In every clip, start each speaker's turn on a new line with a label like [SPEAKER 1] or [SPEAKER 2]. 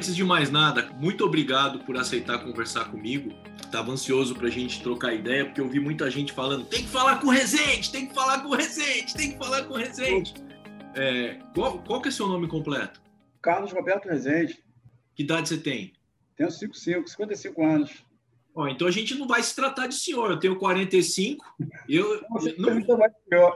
[SPEAKER 1] Antes de mais nada, muito obrigado por aceitar conversar comigo. Estava ansioso para a gente trocar ideia, porque eu vi muita gente falando: tem que falar com o Rezende, tem que falar com o Rezende, tem que falar com o Rezende. É, qual, qual que é seu nome completo?
[SPEAKER 2] Carlos Roberto Rezende.
[SPEAKER 1] Que idade você tem?
[SPEAKER 2] Tenho 55, 55 anos.
[SPEAKER 1] Ó, então a gente não vai se tratar de senhor. Eu tenho 45. Eu não, não,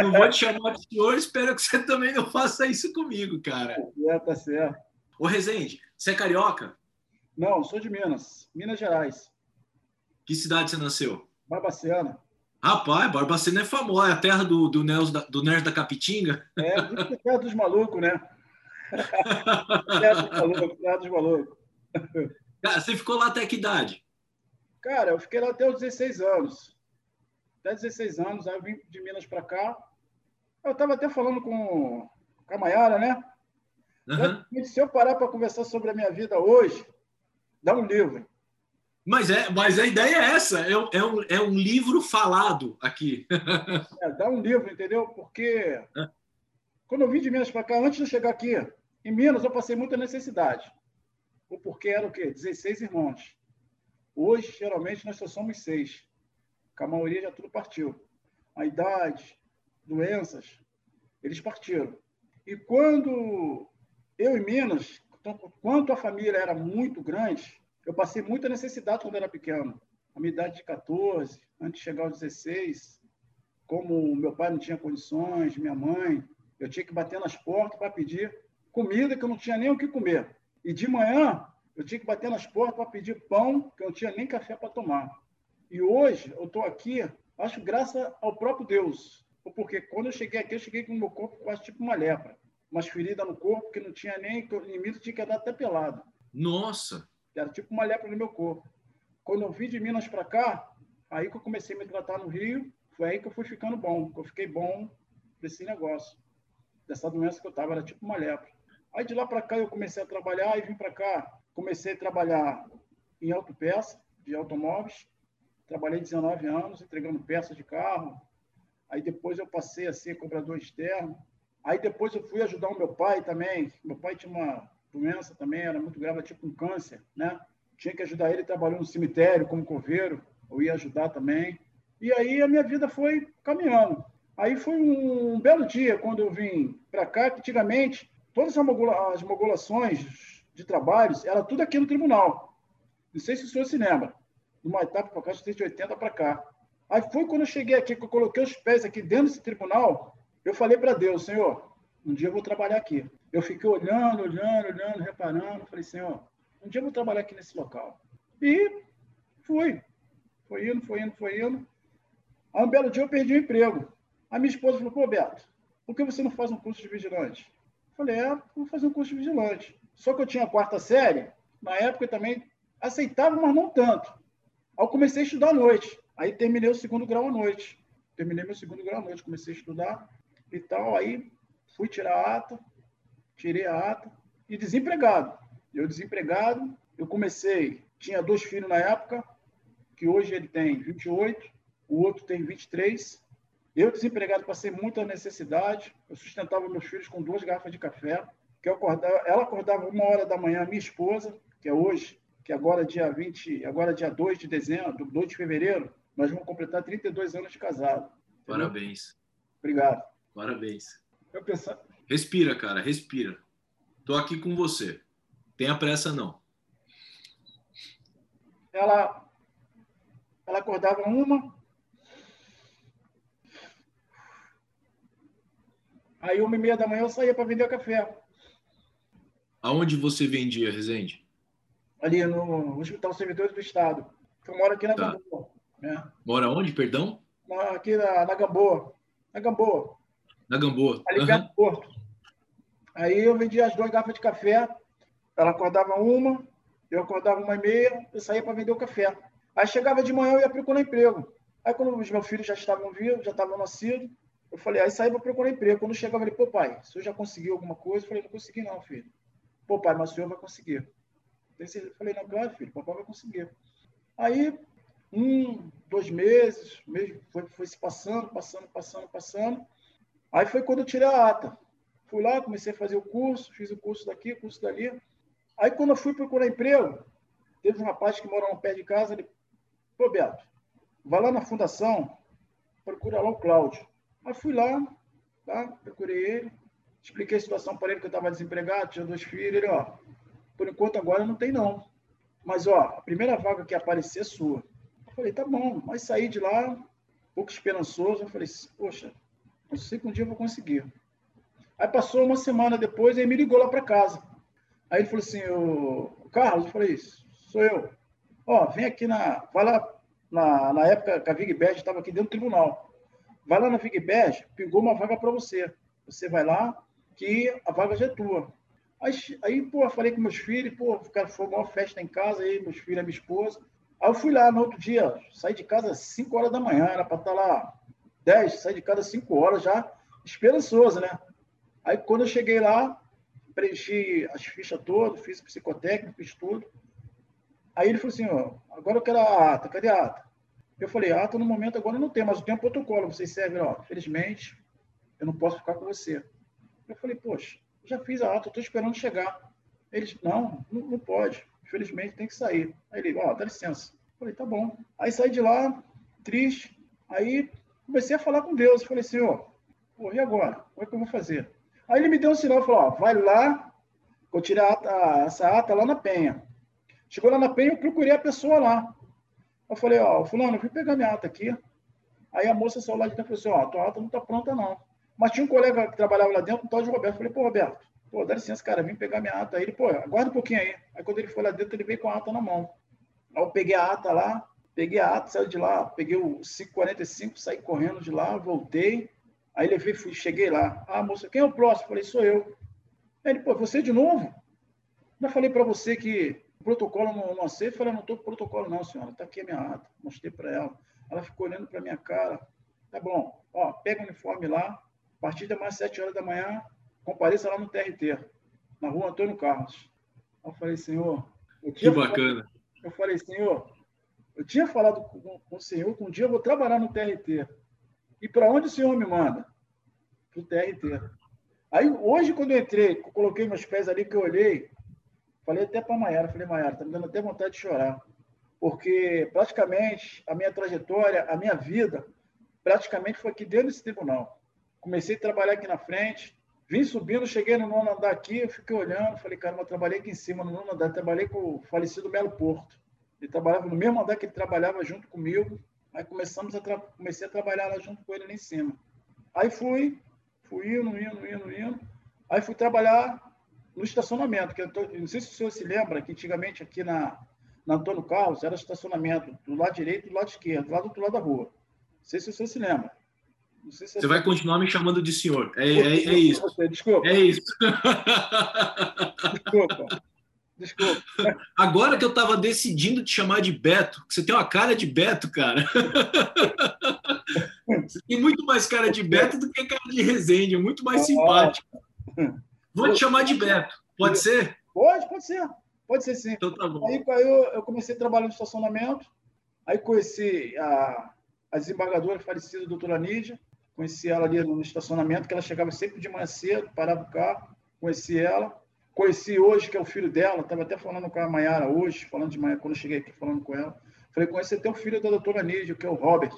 [SPEAKER 1] não vou te chamar de senhor. Espero que você também não faça isso comigo, cara.
[SPEAKER 2] É, tá certo.
[SPEAKER 1] Ô, Rezende, você é carioca?
[SPEAKER 2] Não, sou de Minas, Minas Gerais.
[SPEAKER 1] Que cidade você nasceu?
[SPEAKER 2] Barbacena.
[SPEAKER 1] Rapaz, Barbacena é famosa, é a terra do, do, Nels, do Nerd da Capitinga.
[SPEAKER 2] É, terra dos malucos, né? terra dos malucos, terra dos malucos.
[SPEAKER 1] Cara, você ficou lá até que idade?
[SPEAKER 2] Cara, eu fiquei lá até os 16 anos. Até 16 anos, aí eu vim de Minas para cá. Eu estava até falando com, com a Maiara, né? Uhum. Se eu parar para conversar sobre a minha vida hoje, dá um livro.
[SPEAKER 1] Mas, é, mas a ideia é essa, é, é, um, é um livro falado aqui.
[SPEAKER 2] é, dá um livro, entendeu? Porque quando eu vim de Minas para cá, antes de eu chegar aqui, em Minas eu passei muita necessidade. O porquê era o quê? 16 irmãos. Hoje, geralmente, nós só somos seis. Com a maioria já tudo partiu. A idade, doenças, eles partiram. E quando eu em Minas, quanto a família era muito grande, eu passei muita necessidade quando era pequeno. A minha idade de 14, antes de chegar aos 16, como meu pai não tinha condições, minha mãe, eu tinha que bater nas portas para pedir comida que eu não tinha nem o que comer. E de manhã, eu tinha que bater nas portas para pedir pão, que eu não tinha nem café para tomar. E hoje, eu estou aqui, acho graças ao próprio Deus. Porque quando eu cheguei aqui, eu cheguei com o meu corpo quase tipo uma lepra umas feridas no corpo que não tinha nem limite, tinha que andar até pelado.
[SPEAKER 1] Nossa!
[SPEAKER 2] Era tipo uma lepra no meu corpo. Quando eu vim de Minas para cá, aí que eu comecei a me tratar no Rio, foi aí que eu fui ficando bom, que eu fiquei bom desse negócio, dessa doença que eu tava, era tipo uma lepra. Aí de lá para cá eu comecei a trabalhar e vim para cá, comecei a trabalhar em autopeça de automóveis. Trabalhei 19 anos entregando peças de carro. Aí depois eu passei a ser cobrador externo. Aí depois eu fui ajudar o meu pai também. Meu pai tinha uma doença também, era muito grave, tipo um câncer, né? Tinha que ajudar ele, trabalhou no cemitério como coveiro, eu ia ajudar também. E aí a minha vida foi caminhando. Aí foi um, belo dia quando eu vim para cá, que antigamente todas as mogulações de trabalhos era tudo aqui no tribunal. Não sei se o senhor se lembra. Numa etapa para cá, de 80 para cá. Aí foi quando eu cheguei aqui, que eu coloquei os pés aqui dentro desse tribunal, eu falei para Deus, Senhor, um dia eu vou trabalhar aqui. Eu fiquei olhando, olhando, olhando, reparando. Falei, Senhor, um dia eu vou trabalhar aqui nesse local. E fui. Foi indo, foi indo, foi indo. Aí um belo dia eu perdi o emprego. A minha esposa falou, pô, Beto, por que você não faz um curso de vigilante? Eu falei, é, vou fazer um curso de vigilante. Só que eu tinha a quarta série, na época também aceitava, mas não tanto. Aí eu comecei a estudar à noite. Aí terminei o segundo grau à noite. Terminei meu segundo grau à noite, comecei a estudar e tal. Aí fui tirar a ata, tirei a ata e desempregado. Eu desempregado, eu comecei, tinha dois filhos na época, que hoje ele tem 28, o outro tem 23. Eu desempregado passei muita necessidade. Eu sustentava meus filhos com duas garrafas de café. Que eu acordava, ela acordava uma hora da manhã, minha esposa, que é hoje, que agora é dia 20, agora é dia 2 de dezembro, 2 de fevereiro, nós vamos completar 32 anos de casado.
[SPEAKER 1] Parabéns.
[SPEAKER 2] Obrigado.
[SPEAKER 1] Parabéns.
[SPEAKER 2] Eu pensava...
[SPEAKER 1] Respira, cara, respira. Tô aqui com você. Tenha pressa, não.
[SPEAKER 2] Ela, ela acordava uma. Aí, uma e meia da manhã, eu saía para vender café.
[SPEAKER 1] Aonde você vendia, Resende?
[SPEAKER 2] Ali no Hospital Servidores do Estado. Eu moro aqui na tá. Gamboa. Né?
[SPEAKER 1] Mora onde, perdão?
[SPEAKER 2] Aqui na, na Gamboa. Na Gamboa.
[SPEAKER 1] Na Gamboa.
[SPEAKER 2] Ali uhum. perto do Porto. Aí eu vendia as duas garrafas de café. Ela acordava uma, eu acordava uma e meia, eu saía para vender o café. Aí chegava de manhã, eu ia procurar emprego. Aí quando os meus filhos já estavam vivos, já estavam nascidos, eu falei, aí saí para procurar emprego. Quando chegava, eu falei, pô, pai, o senhor já conseguiu alguma coisa? Eu falei, não consegui não, filho. Pô, pai, mas o senhor vai conseguir. Eu falei, não, claro, filho, papai vai conseguir. Aí, um, dois meses, mesmo, foi, foi se passando, passando, passando, passando. Aí foi quando eu tirei a ata. Fui lá, comecei a fazer o curso, fiz o curso daqui, o curso dali. Aí, quando eu fui procurar emprego, teve um rapaz que mora no pé de casa, ele, pô, Beto, vai lá na fundação, procura lá o Cláudio. Aí fui lá, tá? procurei ele, expliquei a situação para ele, que eu estava desempregado, tinha dois filhos, ele, ó, por enquanto agora não tem não. Mas, ó, a primeira vaga que aparecer é sua. Eu falei, tá bom, mas saí de lá, um pouco esperançoso, eu falei, poxa, não sei que um dia eu vou conseguir. Aí passou uma semana depois, ele me ligou lá para casa. Aí ele falou assim, o Carlos, eu falei, sou eu. Ó, vem aqui na, vai lá, na, na época que a VigBed estava aqui dentro do tribunal. Vai lá na VigBed, pingou uma vaga para você. Você vai lá, que a vaga já é tua. Aí, aí pô, falei com meus filhos, pô, cara, foi uma festa em casa, aí meus filhos e minha esposa. Aí eu fui lá no outro dia, saí de casa às 5 horas da manhã, era para estar tá lá 10, saí de casa às 5 horas já, esperançoso, né? Aí quando eu cheguei lá, preenchi as fichas todas, fiz psicotécnico, fiz tudo. Aí ele falou assim, ó, agora eu quero a ata, cadê a ata? Eu falei, a ata no momento agora não tem, mas eu tenho um protocolo, vocês servem, ó, felizmente, eu não posso ficar com você. Eu falei, poxa, já fiz a ata, estou esperando chegar. Eles, não, não, não, pode, infelizmente tem que sair. Aí ele, ó, dá licença. Eu falei, tá bom. Aí saí de lá, triste, aí comecei a falar com Deus, falei, Senhor, pô, e agora? Como é que eu vou fazer? Aí ele me deu um sinal, falou, ó, vai lá, vou tirar ata, essa ata lá na penha. Chegou lá na penha, eu procurei a pessoa lá. Eu falei, ó, fulano, fui pegar minha ata aqui. Aí a moça saiu lá de dentro e falou assim, ó, tua ata não tá pronta não. Mas tinha um colega que trabalhava lá dentro, um tal de Roberto. Eu falei, pô, Roberto, pô, dá licença, cara, vim pegar minha ata aí. Ele, pô, aguarda um pouquinho aí. Aí quando ele foi lá dentro, ele veio com a ata na mão. Aí eu peguei a ata lá, peguei a ata, saí de lá, peguei o 545, saí correndo de lá, voltei. Aí levei, fui, cheguei lá. Ah, moça, quem é o próximo? Falei, sou eu. Aí ele, pô, você de novo? Já falei para você que o protocolo não, não aceita. Falei, não estou com protocolo não, senhora. Está aqui a minha ata. Mostrei para ela. Ela ficou olhando para minha cara. Tá bom. Ó, pega o uniforme lá, a partir de mais 7 horas da manhã, compareça lá no TRT, na rua Antônio Carlos. Eu falei, senhor.
[SPEAKER 1] Eu que bacana.
[SPEAKER 2] Eu falei, senhor, eu tinha falado com, o senhor que um dia eu vou trabalhar no TRT. E para onde o senhor me manda? Para o TRT. Aí, hoje, quando eu entrei, coloquei meus pés ali, que eu olhei, falei até para a Maiara, falei, Maiara, está me dando até vontade de chorar. Porque, praticamente, a minha trajetória, a minha vida, praticamente foi aqui dentro desse tribunal comecei a trabalhar aqui na frente, vim subindo, cheguei no nono andar aqui, eu fiquei olhando, falei, cara, eu trabalhei aqui em cima, no nono andar, trabalhei com o falecido Melo Porto. Ele trabalhava no mesmo andar que ele trabalhava junto comigo, aí começamos a comecei a trabalhar lá junto com ele lá em cima. Aí fui, fui indo, indo, indo, indo, aí fui trabalhar no estacionamento, que eu tô, não sei se o senhor se lembra, que antigamente aqui na, na Antônio Carlos era estacionamento do lado direito e do lado esquerdo, lá do outro lado da rua. Não sei se o senhor se lembra.
[SPEAKER 1] Se você vai continuar me chamando de senhor. É, é, é isso.
[SPEAKER 2] Você, desculpa.
[SPEAKER 1] É isso.
[SPEAKER 2] Desculpa. Desculpa.
[SPEAKER 1] Agora que eu estava decidindo te chamar de Beto, você tem uma cara de Beto, cara. Você tem muito mais cara de Beto do que cara de Resende, muito mais simpático. Vou te chamar de Beto. Pode ser?
[SPEAKER 2] Pode, pode ser. Pode ser sim.
[SPEAKER 1] Então tá bom.
[SPEAKER 2] Aí, eu, eu comecei a trabalhar no estacionamento, aí conheci a, a desembargadora falecida, a doutora Nídia, Conheci ela ali no estacionamento, que ela chegava sempre de manhã cedo, parava o carro, conheci ela. Conheci hoje, que é o filho dela, estava até falando com a Mayara hoje, falando de manhã, quando eu cheguei aqui falando com ela. Falei, conheci até o filho da doutora Nídia, que é o Robert,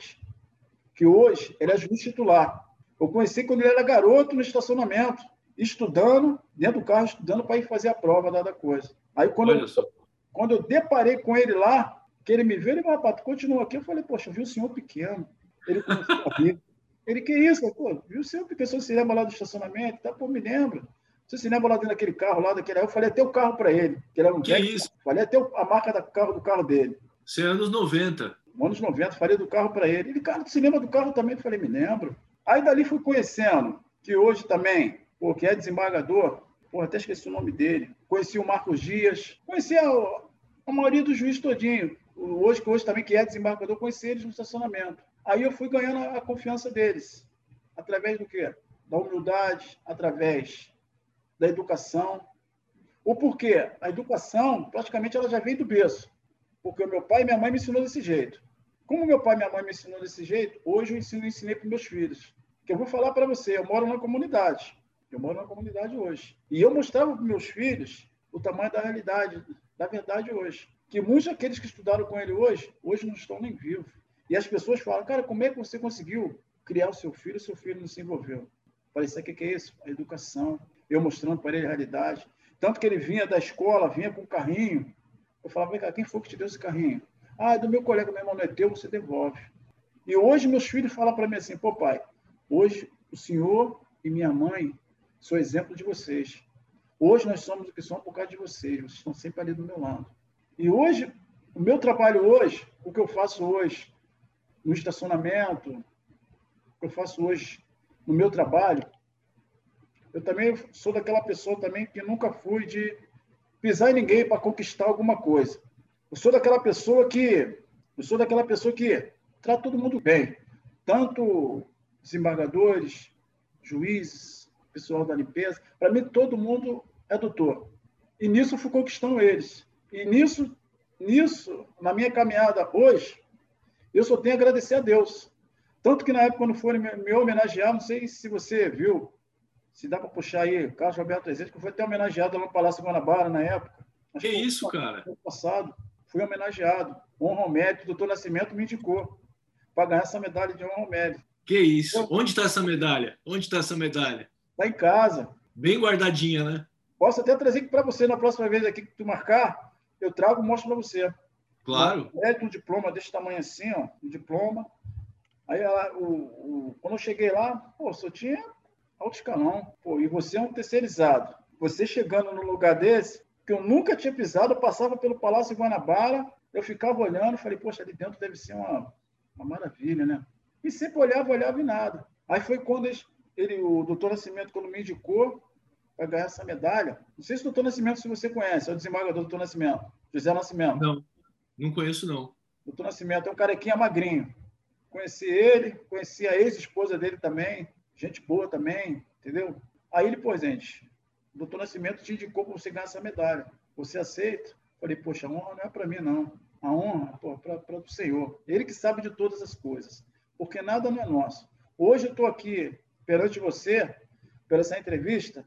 [SPEAKER 2] que hoje ele é juiz titular. Eu conheci quando ele era garoto no estacionamento, estudando, dentro do carro, estudando para ir fazer a prova da coisa. Aí quando eu, quando eu deparei com ele lá, que ele me viu, ele falou, rapaz, tu continua aqui. Eu falei, poxa, eu vi o senhor pequeno. Ele começou a rir. Ele, que isso? Pô, viu sempre que o se lembra lá do estacionamento? Tá, pô, me lembro. Você se lembra lá dentro daquele carro lá, daquele. Eu falei até o carro para ele. Que, ele era um
[SPEAKER 1] que isso?
[SPEAKER 2] Falei até a marca do carro, do carro dele.
[SPEAKER 1] Isso é anos 90.
[SPEAKER 2] Anos 90, falei do carro para ele. Ele, cara, tu se lembra do carro também? Eu falei, me lembro. Aí dali fui conhecendo, que hoje também, pô, que é desembargador, pô, até esqueci o nome dele. Conheci o Marcos Dias, conheci a, a maioria dos juízes todinho. Hoje, que hoje também que é desembargador, conheci eles no estacionamento. Aí eu fui ganhando a confiança deles. Através do quê? Da humildade, através da educação. O porquê? A educação, praticamente, ela já veio do berço. Porque o meu pai e minha mãe me ensinou desse jeito. Como meu pai e minha mãe me ensinou desse jeito, hoje eu ensino, ensinei para meus filhos. Que eu vou falar para você, eu moro na comunidade. Eu moro na comunidade hoje. E eu mostrava para meus filhos o tamanho da realidade, da verdade hoje. Que muitos daqueles que estudaram com ele hoje, hoje não estão nem vivos. E as pessoas falam, cara, como é que você conseguiu criar o seu filho o seu filho não se envolveu? Falei, que é isso? A educação. Eu mostrando para ele a realidade. Tanto que ele vinha da escola, vinha com um carrinho. Eu falava, vem cá, quem foi que te deu esse carrinho? Ah, é do meu colega, meu irmão, não é teu, você devolve. E hoje meus filhos falam para mim assim, pô pai, hoje o senhor e minha mãe são exemplo de vocês. Hoje nós somos o que somos por causa de vocês, vocês estão sempre ali do meu lado. E hoje, o meu trabalho hoje, o que eu faço hoje no estacionamento, o que eu faço hoje no meu trabalho, eu também sou daquela pessoa também que nunca fui de pisar em ninguém para conquistar alguma coisa. Eu sou daquela pessoa que eu sou daquela pessoa que trata todo mundo bem, tanto desembargadores, juízes, pessoal da limpeza. Para mim, todo mundo é doutor. E nisso fui conquistando eles. E nisso, nisso, na minha caminhada hoje, eu só tenho a agradecer a Deus. Tanto que na época, quando foram me homenagear, não sei se você viu, se dá para puxar aí, Carlos Roberto Rezende, que foi até homenageado no Palácio Guanabara na época.
[SPEAKER 1] Acho que isso, cara?
[SPEAKER 2] No passado, fui homenageado. Honra ao mérito, o doutor Nascimento me indicou para ganhar essa medalha de honra ao mérito.
[SPEAKER 1] Que isso? Eu... Onde está essa medalha? Onde está essa medalha?
[SPEAKER 2] Está em casa.
[SPEAKER 1] Bem guardadinha, né?
[SPEAKER 2] Posso até trazer aqui para você na próxima vez aqui que tu marcar, eu trago e mostro para você.
[SPEAKER 1] Claro.
[SPEAKER 2] É um diploma desse tamanho assim, ó, um diploma. Aí o, o, quando eu cheguei lá, pô, só tinha alto escalão. Pô, e você é um terceirizado. Você chegando num lugar desse, que eu nunca tinha pisado, eu passava pelo Palácio Guanabara, eu ficava olhando, falei, poxa, ali dentro deve ser uma, uma maravilha, né? E sempre olhava, olhava e nada. Aí foi quando ele, o doutor Nascimento, quando me indicou para ganhar essa medalha, não sei se o doutor Nascimento, se você conhece, é o desembargador doutor Nascimento, José Nascimento.
[SPEAKER 1] Não, não conheço, não.
[SPEAKER 2] Doutor Nascimento é um carequinha magrinho. Conheci ele, conheci a ex-esposa dele também, gente boa também, entendeu? Aí ele, pô, gente, o doutor Nascimento te indicou para você ganhar essa medalha. Você aceita? Falei, poxa, a honra não é para mim, não. A honra é para o Senhor. Ele que sabe de todas as coisas. Porque nada não é nosso. Hoje eu estou aqui perante você, pela essa entrevista,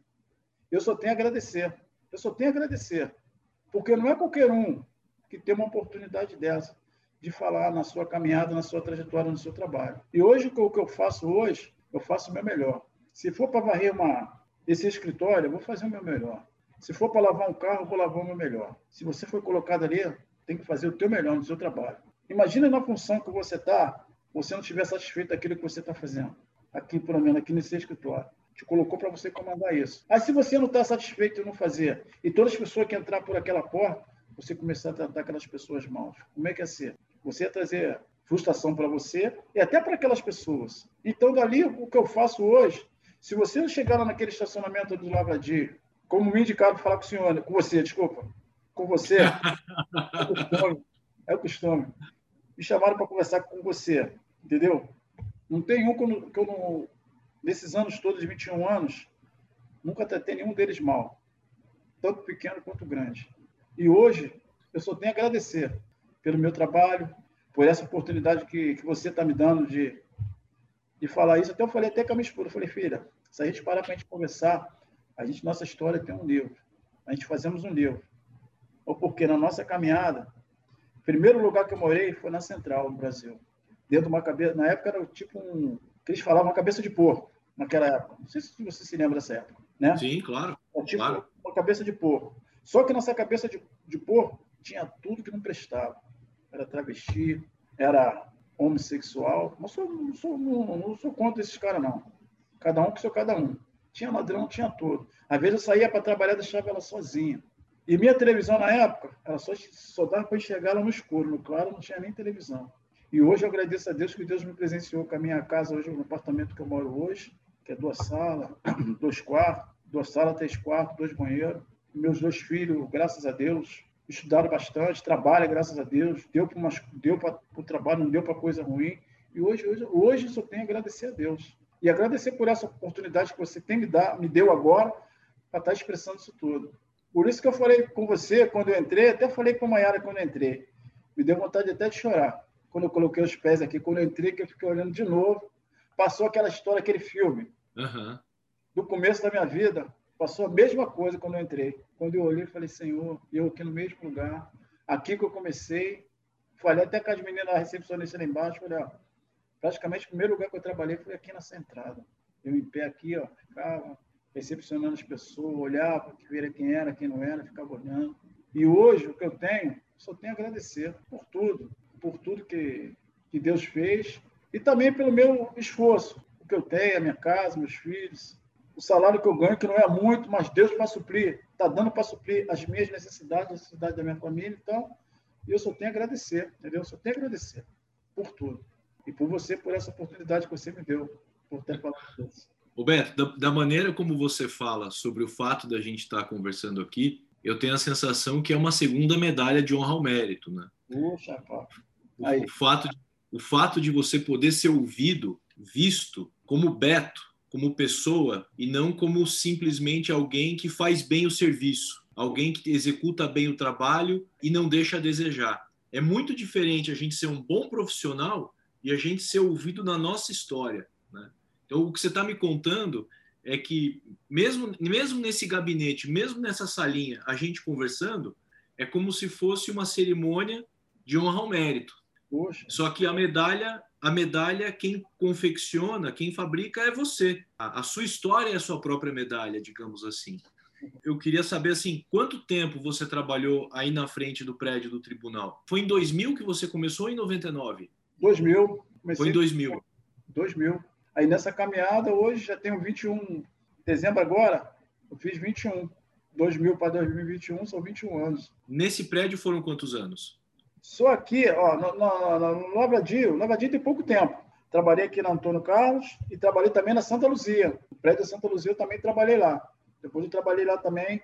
[SPEAKER 2] eu só tenho a agradecer. Eu só tenho a agradecer. Porque não é qualquer um que tem uma oportunidade dessa de falar na sua caminhada, na sua trajetória, no seu trabalho. E hoje, o que eu faço hoje, eu faço o meu melhor. Se for para varrer uma, esse escritório, eu vou fazer o meu melhor. Se for para lavar um carro, eu vou lavar o meu melhor. Se você foi colocado ali, tem que fazer o teu melhor no seu trabalho. Imagina na função que você está, você não estiver satisfeito daquilo que você está fazendo. Aqui, pelo menos, aqui nesse escritório. Te colocou para você comandar isso. Aí, se você não está satisfeito em não fazer, e todas as pessoas que entrar por aquela porta, você começar a tratar aquelas pessoas mal, como é que é ser? Você ia trazer frustração para você e até para aquelas pessoas. Então, dali, o que eu faço hoje, se você chegar lá naquele estacionamento do Lavradio, como me indicaram falar com o senhor, com você, desculpa, com você, é o costume, é o costume. Me chamaram para conversar com você, entendeu? Não tem um que eu, não, nesses anos todos, 21 anos, nunca tratei nenhum deles mal, tanto pequeno quanto grande. E hoje, eu só tenho a agradecer pelo meu trabalho, por essa oportunidade que, que você está me dando de, de falar isso. Até eu falei até com a minha esposa, eu falei, filha, se a gente parar para a gente conversar, a gente, nossa história tem um livro. A gente fazemos um livro. Ou porque na nossa caminhada, o primeiro lugar que eu morei foi na Central, no Brasil. Dentro de uma cabeça, na época era tipo um, que eles falavam uma cabeça de porco, naquela época. Não sei se você se lembra dessa época, né?
[SPEAKER 1] Sim, claro.
[SPEAKER 2] Era tipo
[SPEAKER 1] claro.
[SPEAKER 2] uma cabeça de porco. Só que nessa cabeça de, de porco tinha tudo que não prestava era travesti, era homossexual. Não sou, não sou, não, não sou contra esses caras, não. Cada um que sou cada um. Tinha ladrão, tinha tudo. Às vezes eu saía para trabalhar e deixava ela sozinha. E minha televisão na época, ela só, só dava para enxergar ela no escuro, no claro não tinha nem televisão. E hoje eu agradeço a Deus que Deus me presenciou com a minha casa hoje, no apartamento que eu moro hoje, que é duas salas, dois quartos, duas salas, três quartos, dois banheiros. Meus dois filhos, graças a Deus, estudaram bastante, trabalha, graças a Deus, deu para deu o trabalho, não deu para coisa ruim. E hoje, hoje, hoje só tenho a agradecer a Deus. E agradecer por essa oportunidade que você tem me, dar, me deu agora para estar tá expressando isso tudo. Por isso que eu falei com você quando eu entrei, até falei com a Mayara quando eu entrei. Me deu vontade até de chorar. Quando eu coloquei os pés aqui, quando eu entrei, que eu fiquei olhando de novo, passou aquela história, aquele filme.
[SPEAKER 1] Uhum.
[SPEAKER 2] Do começo da minha vida, passou a mesma coisa quando eu entrei. Quando eu olhei, falei, Senhor, eu aqui no mesmo lugar, aqui que eu comecei, falei até com as meninas da recepcionista lá embaixo, falei, ó, praticamente o primeiro lugar que eu trabalhei foi aqui nessa entrada. Eu em pé aqui, ó, ficava recepcionando as pessoas, olhava, ver quem era, quem não era, ficava olhando. E hoje, o que eu tenho, só tenho a agradecer por tudo, por tudo que, que Deus fez e também pelo meu esforço, o que eu tenho, a minha casa, meus filhos, o salário que eu ganho, que não é muito, mas Deus para suprir, está dando para suprir as minhas necessidades, as necessidades da minha família. Então, eu só tenho a agradecer, entendeu? Eu só tenho a agradecer por tudo. E por você, por essa oportunidade que você me deu, por ter falado isso.
[SPEAKER 1] Roberto, da, da, maneira como você fala sobre o fato da gente estar tá conversando aqui, eu tenho a sensação que é uma segunda medalha de honra ao mérito, né?
[SPEAKER 2] Puxa, pá.
[SPEAKER 1] O, o, fato de, o fato de você poder ser ouvido, visto como Beto, como pessoa e não como simplesmente alguém que faz bem o serviço, alguém que executa bem o trabalho e não deixa a desejar. É muito diferente a gente ser um bom profissional e a gente ser ouvido na nossa história. Né? Então, o que você está me contando é que, mesmo, mesmo nesse gabinete, mesmo nessa salinha, a gente conversando, é como se fosse uma cerimônia de honra ao mérito. Poxa. Só que a medalha a medalha, quem confecciona, quem fabrica é você. A, a, sua história é a sua própria medalha, digamos assim. Eu queria saber, assim, quanto tempo você trabalhou aí na frente do prédio do tribunal? Foi em 2000 que você começou ou em 99?
[SPEAKER 2] 2000.
[SPEAKER 1] Comecei Foi em 2000.
[SPEAKER 2] 2000. Aí nessa caminhada, hoje já tenho 21. Dezembro agora, eu fiz 21. 2000 para 2021 são 21 anos.
[SPEAKER 1] Nesse prédio foram quantos anos?
[SPEAKER 2] Sou aqui, ó, no, no, no. Lavradio tem pouco tempo. Trabalhei aqui na Antônio Carlos e trabalhei também na Santa Luzia. O prédio da Santa Luzia eu também trabalhei lá. Depois eu trabalhei lá também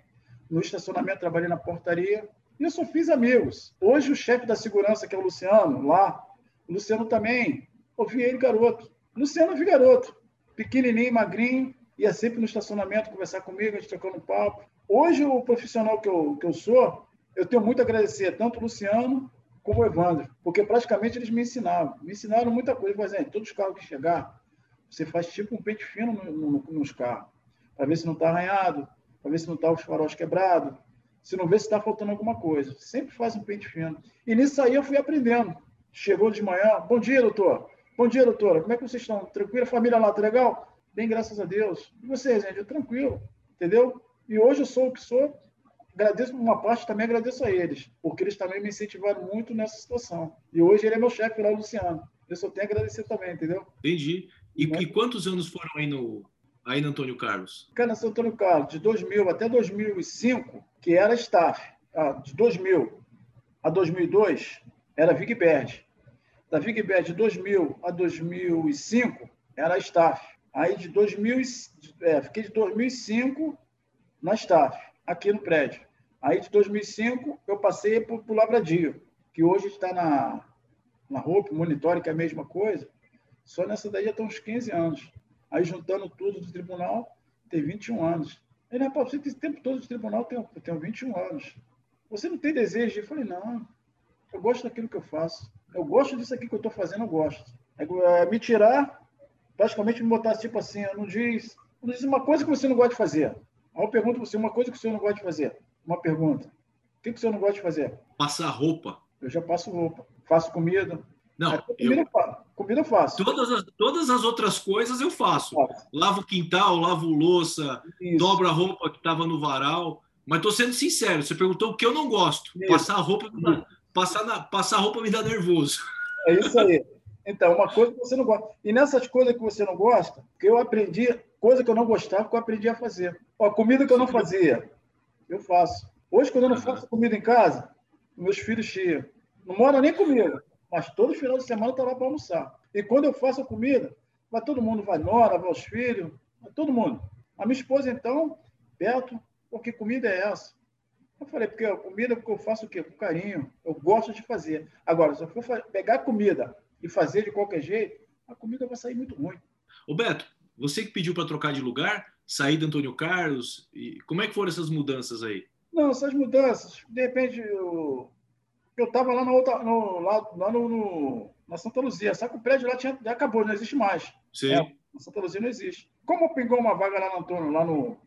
[SPEAKER 2] no estacionamento, trabalhei na portaria. E eu só fiz amigos. Hoje o chefe da segurança, que é o Luciano, lá, o Luciano também, ouvi ele garoto. Luciano eu vi garoto. Pequenininho, magrinho, ia sempre no estacionamento conversar comigo, a gente trocando papo. Hoje o profissional que eu, que eu sou, eu tenho muito a agradecer tanto o Luciano como o Evandro, porque praticamente eles me ensinavam. Me ensinaram muita coisa. Por exemplo, todos os carros que chegar, você faz tipo um pente fino no, no, nos carros, para ver se não está arranhado, para ver se não está os faróis quebrados, se não vê se está faltando alguma coisa. Sempre faz um pente fino. E nisso aí eu fui aprendendo. Chegou de manhã, bom dia, doutor. Bom dia, doutora. Como é que vocês estão? Tranquila? Família lá, tá legal? Bem, graças a Deus. E vocês, gente? Tranquilo, entendeu? E hoje eu sou o que sou agradeço uma parte, também agradeço a eles, porque eles também me incentivaram muito nessa situação. E hoje ele é meu chefe lá, o Luciano. Eu só tenho a agradecer também, entendeu?
[SPEAKER 1] Entendi. E, né? e quantos anos foram aí no, aí no Antônio Carlos?
[SPEAKER 2] Cara, no Antônio Carlos, de 2000 até 2005, que era staff. Ah, de 2000 a 2002, era Vigberd. Da Vigberd de 2000 a 2005, era staff. Aí de 2000, é, fiquei de 2005 na staff, aqui no prédio. Aí, de 2005, eu passei para o Lavradio, que hoje está na, na roupa, Monitor, que é a mesma coisa. Só nessa daí já estão uns 15 anos. Aí, juntando tudo do tribunal, tem 21 anos. Ele, rapaz, você tem esse tempo todo de tribunal, eu tenho 21 anos. Você não tem desejo? Eu falei, não, eu gosto daquilo que eu faço. Eu gosto disso aqui que eu estou fazendo, eu gosto. É, me tirar, praticamente me botar tipo assim, não diz, não diz uma coisa que você não gosta de fazer. Aí eu pergunto você, uma coisa que o senhor não gosta de fazer uma pergunta. O que, que o senhor não gosta de fazer?
[SPEAKER 1] Passar roupa.
[SPEAKER 2] Eu já passo roupa. Faço comida.
[SPEAKER 1] Não,
[SPEAKER 2] comida, eu... faço. comida eu faço.
[SPEAKER 1] Todas as, todas as outras coisas eu faço. faço. Lavo o quintal, lavo louça, Isso. dobro a roupa que estava no varal. Mas estou sendo sincero, você perguntou o que eu não gosto. Isso. Passar roupa, passar, na, passar roupa me dá nervoso.
[SPEAKER 2] É isso aí. Então, uma coisa que você não gosta. E nessas coisas que você não gosta, que eu aprendi, coisa que eu não gostava, que eu aprendi a fazer. Ó, comida que eu não fazia, eu faço. Hoje, quando eu não faço comida em casa, meus filhos cheiam. Não moram nem comigo, mas todo final de semana eu tá lá para almoçar. E quando eu faço a comida, vai todo mundo, vai nora, vai os filhos, vai todo mundo. A minha esposa, então, perto, porque comida é essa? Eu falei, porque a comida porque eu faço o quê? Com carinho. Eu gosto de fazer. Agora, se eu for pegar comida e fazer de qualquer jeito, a comida vai sair muito ruim.
[SPEAKER 1] Ô Beto, você que pediu para trocar de lugar, sair do Antônio Carlos, e como é que foram essas mudanças aí?
[SPEAKER 2] Não, essas mudanças, de repente, eu estava lá, na outra, no, lá, lá no, no, na Santa Luzia, só que o prédio lá tinha, já acabou, não existe mais.
[SPEAKER 1] Sim. É,
[SPEAKER 2] na Santa Luzia não existe. Como pingou uma vaga lá no Antônio, lá no...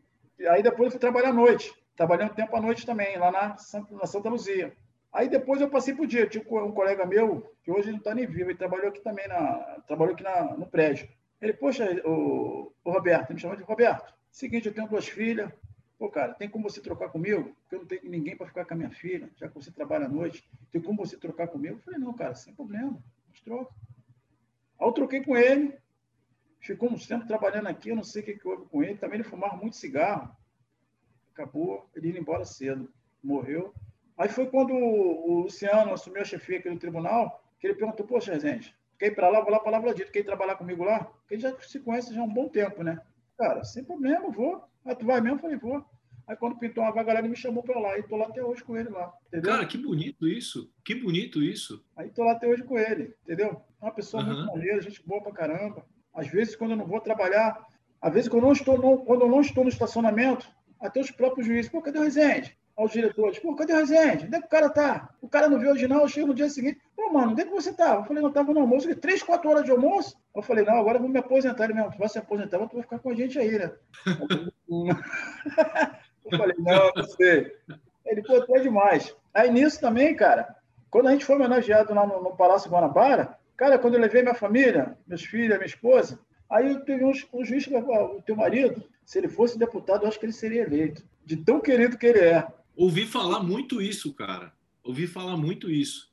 [SPEAKER 2] Aí depois eu fui trabalhar à noite. Trabalhei um tempo à noite também, lá na Santa, na Santa Luzia. Aí depois eu passei para o dia. Tinha um colega meu, que hoje não está nem vivo, ele trabalhou aqui também, na, trabalhou aqui na, no prédio. Ele, poxa, o, o Roberto, me chamou de Roberto. Seguinte, eu tenho duas filhas. Pô, cara, tem como você trocar comigo? Porque eu não tenho ninguém para ficar com a minha filha, já que você trabalha à noite. Tem como você trocar comigo? Eu falei, não, cara, sem problema, a troca. Aí eu troquei com ele, ficou uns tempo trabalhando aqui, eu não sei o que, que houve com ele. Também ele fumava muito cigarro. Acabou ele indo embora cedo, morreu. Aí foi quando o Luciano assumiu a chefia aqui no tribunal, que ele perguntou, poxa, gente, quer ir para lá, vou lá para Lavradito, quer ir trabalhar comigo lá? Ele já se conhece já há um bom tempo, né? Cara, sem problema, vou. Aí tu vai mesmo? Eu falei, vou. Aí quando pintou uma vaga ele me chamou para lá. E tô lá até hoje com ele lá. Entendeu?
[SPEAKER 1] Cara, que bonito isso. Que bonito isso.
[SPEAKER 2] Aí tô lá até hoje com ele, entendeu? É uma pessoa uhum. muito maneira, gente boa pra caramba. Às vezes, quando eu não vou trabalhar, às vezes, quando eu não estou no, quando eu não estou no estacionamento, até os próprios juízes, pô, cadê o Rezende? aos diretores, pô, cadê o Rezende? Onde é que o cara tá? O cara não viu hoje não, eu chego no dia seguinte, pô, mano, onde é que você tava? Eu falei, não, tava no almoço, três, quatro horas de almoço. Eu falei, não, agora eu vou me aposentar. Ele mesmo, tu vai se aposentar, mas tu vai ficar com a gente aí, né? eu falei, não, não sei. Ele, pô, tu é demais. Aí nisso também, cara, quando a gente foi homenageado lá no, no Palácio Guanabara, cara, quando eu levei minha família, meus filhos, minha esposa, aí teve um, um juiz que o teu marido, se ele fosse deputado, eu acho que ele seria eleito. De tão querido que ele é.
[SPEAKER 1] Ouvi falar muito isso, cara. Ouvi falar muito isso.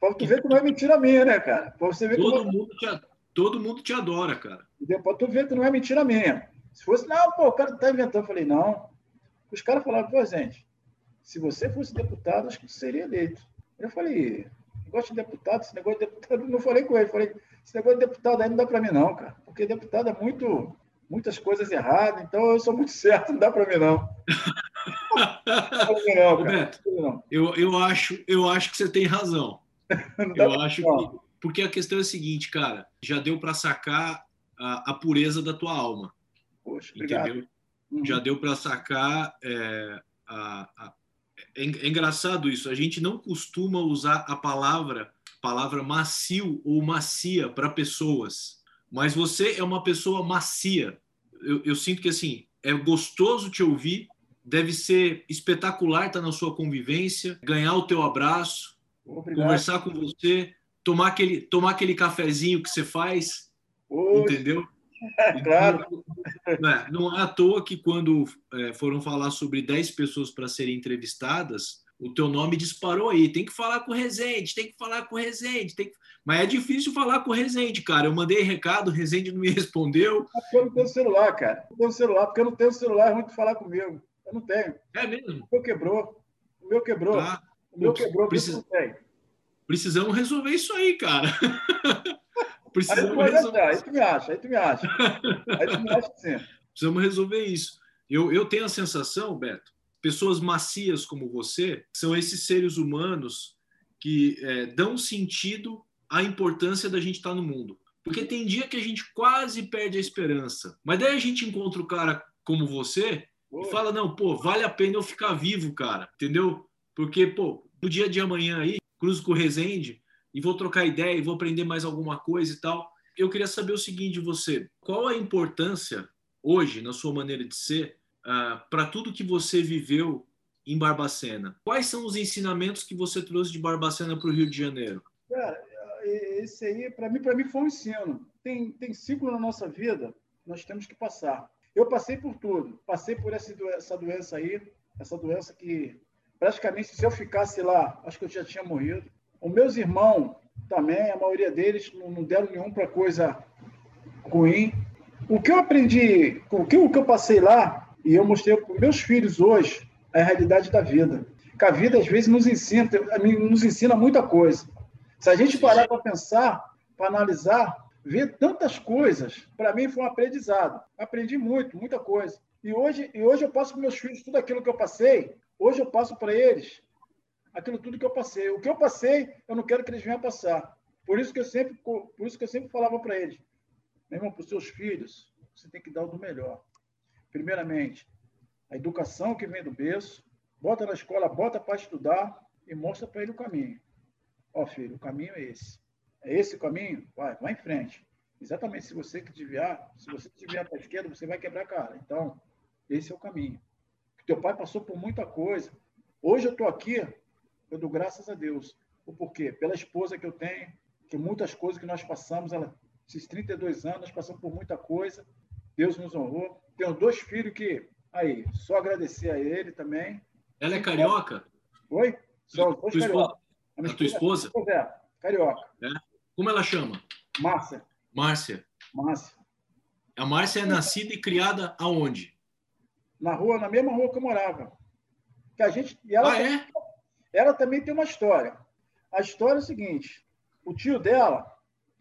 [SPEAKER 2] Pra tu ver que não é mentira minha, né, cara? Pra você ver
[SPEAKER 1] todo, como... mundo te, todo mundo te adora, cara.
[SPEAKER 2] Pra tu ver que não é mentira minha. Se fosse, não, pô, o cara tá inventando. Eu falei, não. Os caras falaram, pô, gente, se você fosse deputado, acho que seria eleito. Eu falei, gosto de deputado, esse negócio de deputado, não falei com ele, falei, esse negócio de deputado aí não dá para mim não, cara, porque deputado é muito, muitas coisas erradas, então eu sou muito certo, não dá para mim não.
[SPEAKER 1] não, Beto, eu, eu, acho, eu acho que você tem razão. Eu acho que. Porque a questão é a seguinte, cara, já deu para sacar a, a, pureza da tua alma.
[SPEAKER 2] Poxa,
[SPEAKER 1] entendeu? Uhum. Já deu para sacar. É, a, a, é, é engraçado isso, a gente não costuma usar a palavra palavra macio ou macia para pessoas, mas você é uma pessoa macia. Eu, eu sinto que assim é gostoso te ouvir, deve ser espetacular estar na sua convivência, ganhar o teu abraço, Obrigado. conversar com você, tomar aquele, tomar aquele cafezinho que você faz, entendeu?
[SPEAKER 2] Claro.
[SPEAKER 1] Não, é, não é à toa que quando é, foram falar sobre 10 pessoas para serem entrevistadas, o teu nome disparou aí. Tem que falar com o Rezende, tem que falar com o Rezende. Tem que... Mas é difícil falar com o Rezende, cara. Eu mandei recado, o Rezende não me respondeu.
[SPEAKER 2] Porque eu não tenho celular, cara. Eu não tenho celular, porque eu não tenho celular, é muito falar comigo. Eu não tenho.
[SPEAKER 1] É mesmo?
[SPEAKER 2] O meu quebrou. O meu quebrou. Tá. O meu quebrou, Precis... não tem.
[SPEAKER 1] Precisamos resolver isso aí, cara.
[SPEAKER 2] Precisamos aí, resolver. aí tu me acha, aí tu me acha. Aí tu me acha sim.
[SPEAKER 1] Precisamos resolver isso. Eu, eu tenho a sensação, Beto, pessoas macias como você são esses seres humanos que é, dão sentido à importância da gente estar no mundo. Porque tem dia que a gente quase perde a esperança. Mas daí a gente encontra o cara como você e fala, não, pô, vale a pena eu ficar vivo, cara, entendeu? Porque, pô, no dia de amanhã aí, cruzo com o Rezende e vou trocar ideia e vou aprender mais alguma coisa e tal. Eu queria saber o seguinte de você, qual a importância hoje, na sua maneira de ser, uh, ah, para tudo que você viveu em Barbacena? Quais são os ensinamentos que você trouxe de Barbacena para o Rio de Janeiro?
[SPEAKER 2] Cara, esse aí, para mim, para mim foi um ensino. Tem, tem ciclo na nossa vida, nós temos que passar. Eu passei por tudo. Passei por essa doença aí, essa doença que praticamente se eu ficasse lá, acho que eu já tinha morrido. Os meus irmãos também, a maioria deles não deram nenhum para coisa ruim. O que eu aprendi, o que, o que eu passei lá, e eu mostrei para meus filhos hoje, é a realidade da vida. Que a vida, às vezes, nos ensina, nos ensina muita coisa. Se a gente parar para pensar, para analisar, ver tantas coisas, para mim foi um aprendizado. Aprendi muito, muita coisa. E hoje, e hoje eu passo para meus filhos tudo aquilo que eu passei, hoje eu passo para eles aquilo tudo que eu passei. O que eu passei, eu não quero que eles venham passar. Por isso que eu sempre, por isso que eu sempre falava para eles, meu irmão, para os seus filhos, você tem que dar o do melhor. Primeiramente, a educação que vem do berço, bota na escola, bota para estudar e mostra para ele o caminho. Ó, filho, o caminho é esse. É esse o caminho? Vai, vai em frente. Exatamente, se você que desviar, se você desviar para a esquerda, você vai quebrar a cara. Então, esse é o caminho. Teu pai passou por muita coisa. Hoje eu estou aqui, eu dou graças a Deus. O porquê? Pela esposa que eu tenho, que muitas coisas que nós passamos, ela, esses 32 anos, nós passamos por muita coisa. Deus nos honrou. Tenho dois filhos que, aí, só agradecer a ele também.
[SPEAKER 1] Ela é carioca?
[SPEAKER 2] Oi?
[SPEAKER 1] Só dois tua esposa, a, a tua esposa?
[SPEAKER 2] É, carioca.
[SPEAKER 1] É? Como ela chama?
[SPEAKER 2] Márcia.
[SPEAKER 1] Márcia.
[SPEAKER 2] Márcia.
[SPEAKER 1] A Márcia é nascida e criada aonde?
[SPEAKER 2] Na rua, na mesma rua que eu morava. Que a gente, e ela,
[SPEAKER 1] ah, é?
[SPEAKER 2] ela também tem uma história. A história é o seguinte: o tio dela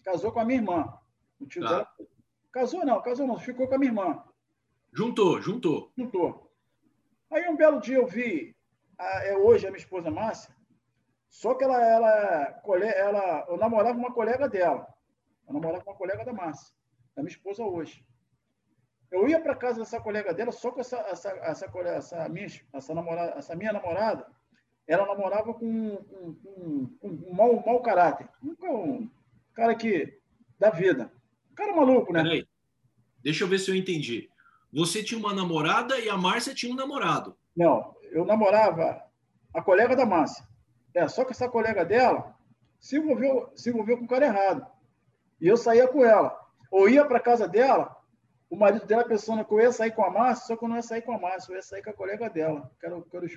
[SPEAKER 2] casou com a minha irmã. O tio tá. dela casou não, casou não, ficou com a minha irmã.
[SPEAKER 1] Juntou, juntou.
[SPEAKER 2] Juntou. Aí um belo dia eu vi, a, é hoje a minha esposa Márcia, só que ela, ela, ela, eu namorava uma colega dela. Eu namorava com uma colega da Márcia, da minha esposa hoje. Eu ia para casa dessa colega dela, só que essa, essa, essa, essa, minha, essa, namorada, essa minha namorada, ela namorava com, com, com, com um mau, mau caráter. Um, cara que. da vida. Um cara maluco, né? Peraí.
[SPEAKER 1] Deixa eu ver se eu entendi. Você tinha uma namorada e a Márcia tinha um namorado.
[SPEAKER 2] Não, eu namorava a colega da Márcia. É, só que essa colega dela se envolveu, se envolveu com o cara errado. E eu saía com ela. Ou ia para casa dela, o marido dela pensando que eu ia sair com a Márcia, só que eu não ia sair com a Márcia, eu ia sair com a colega dela. Quero, quero...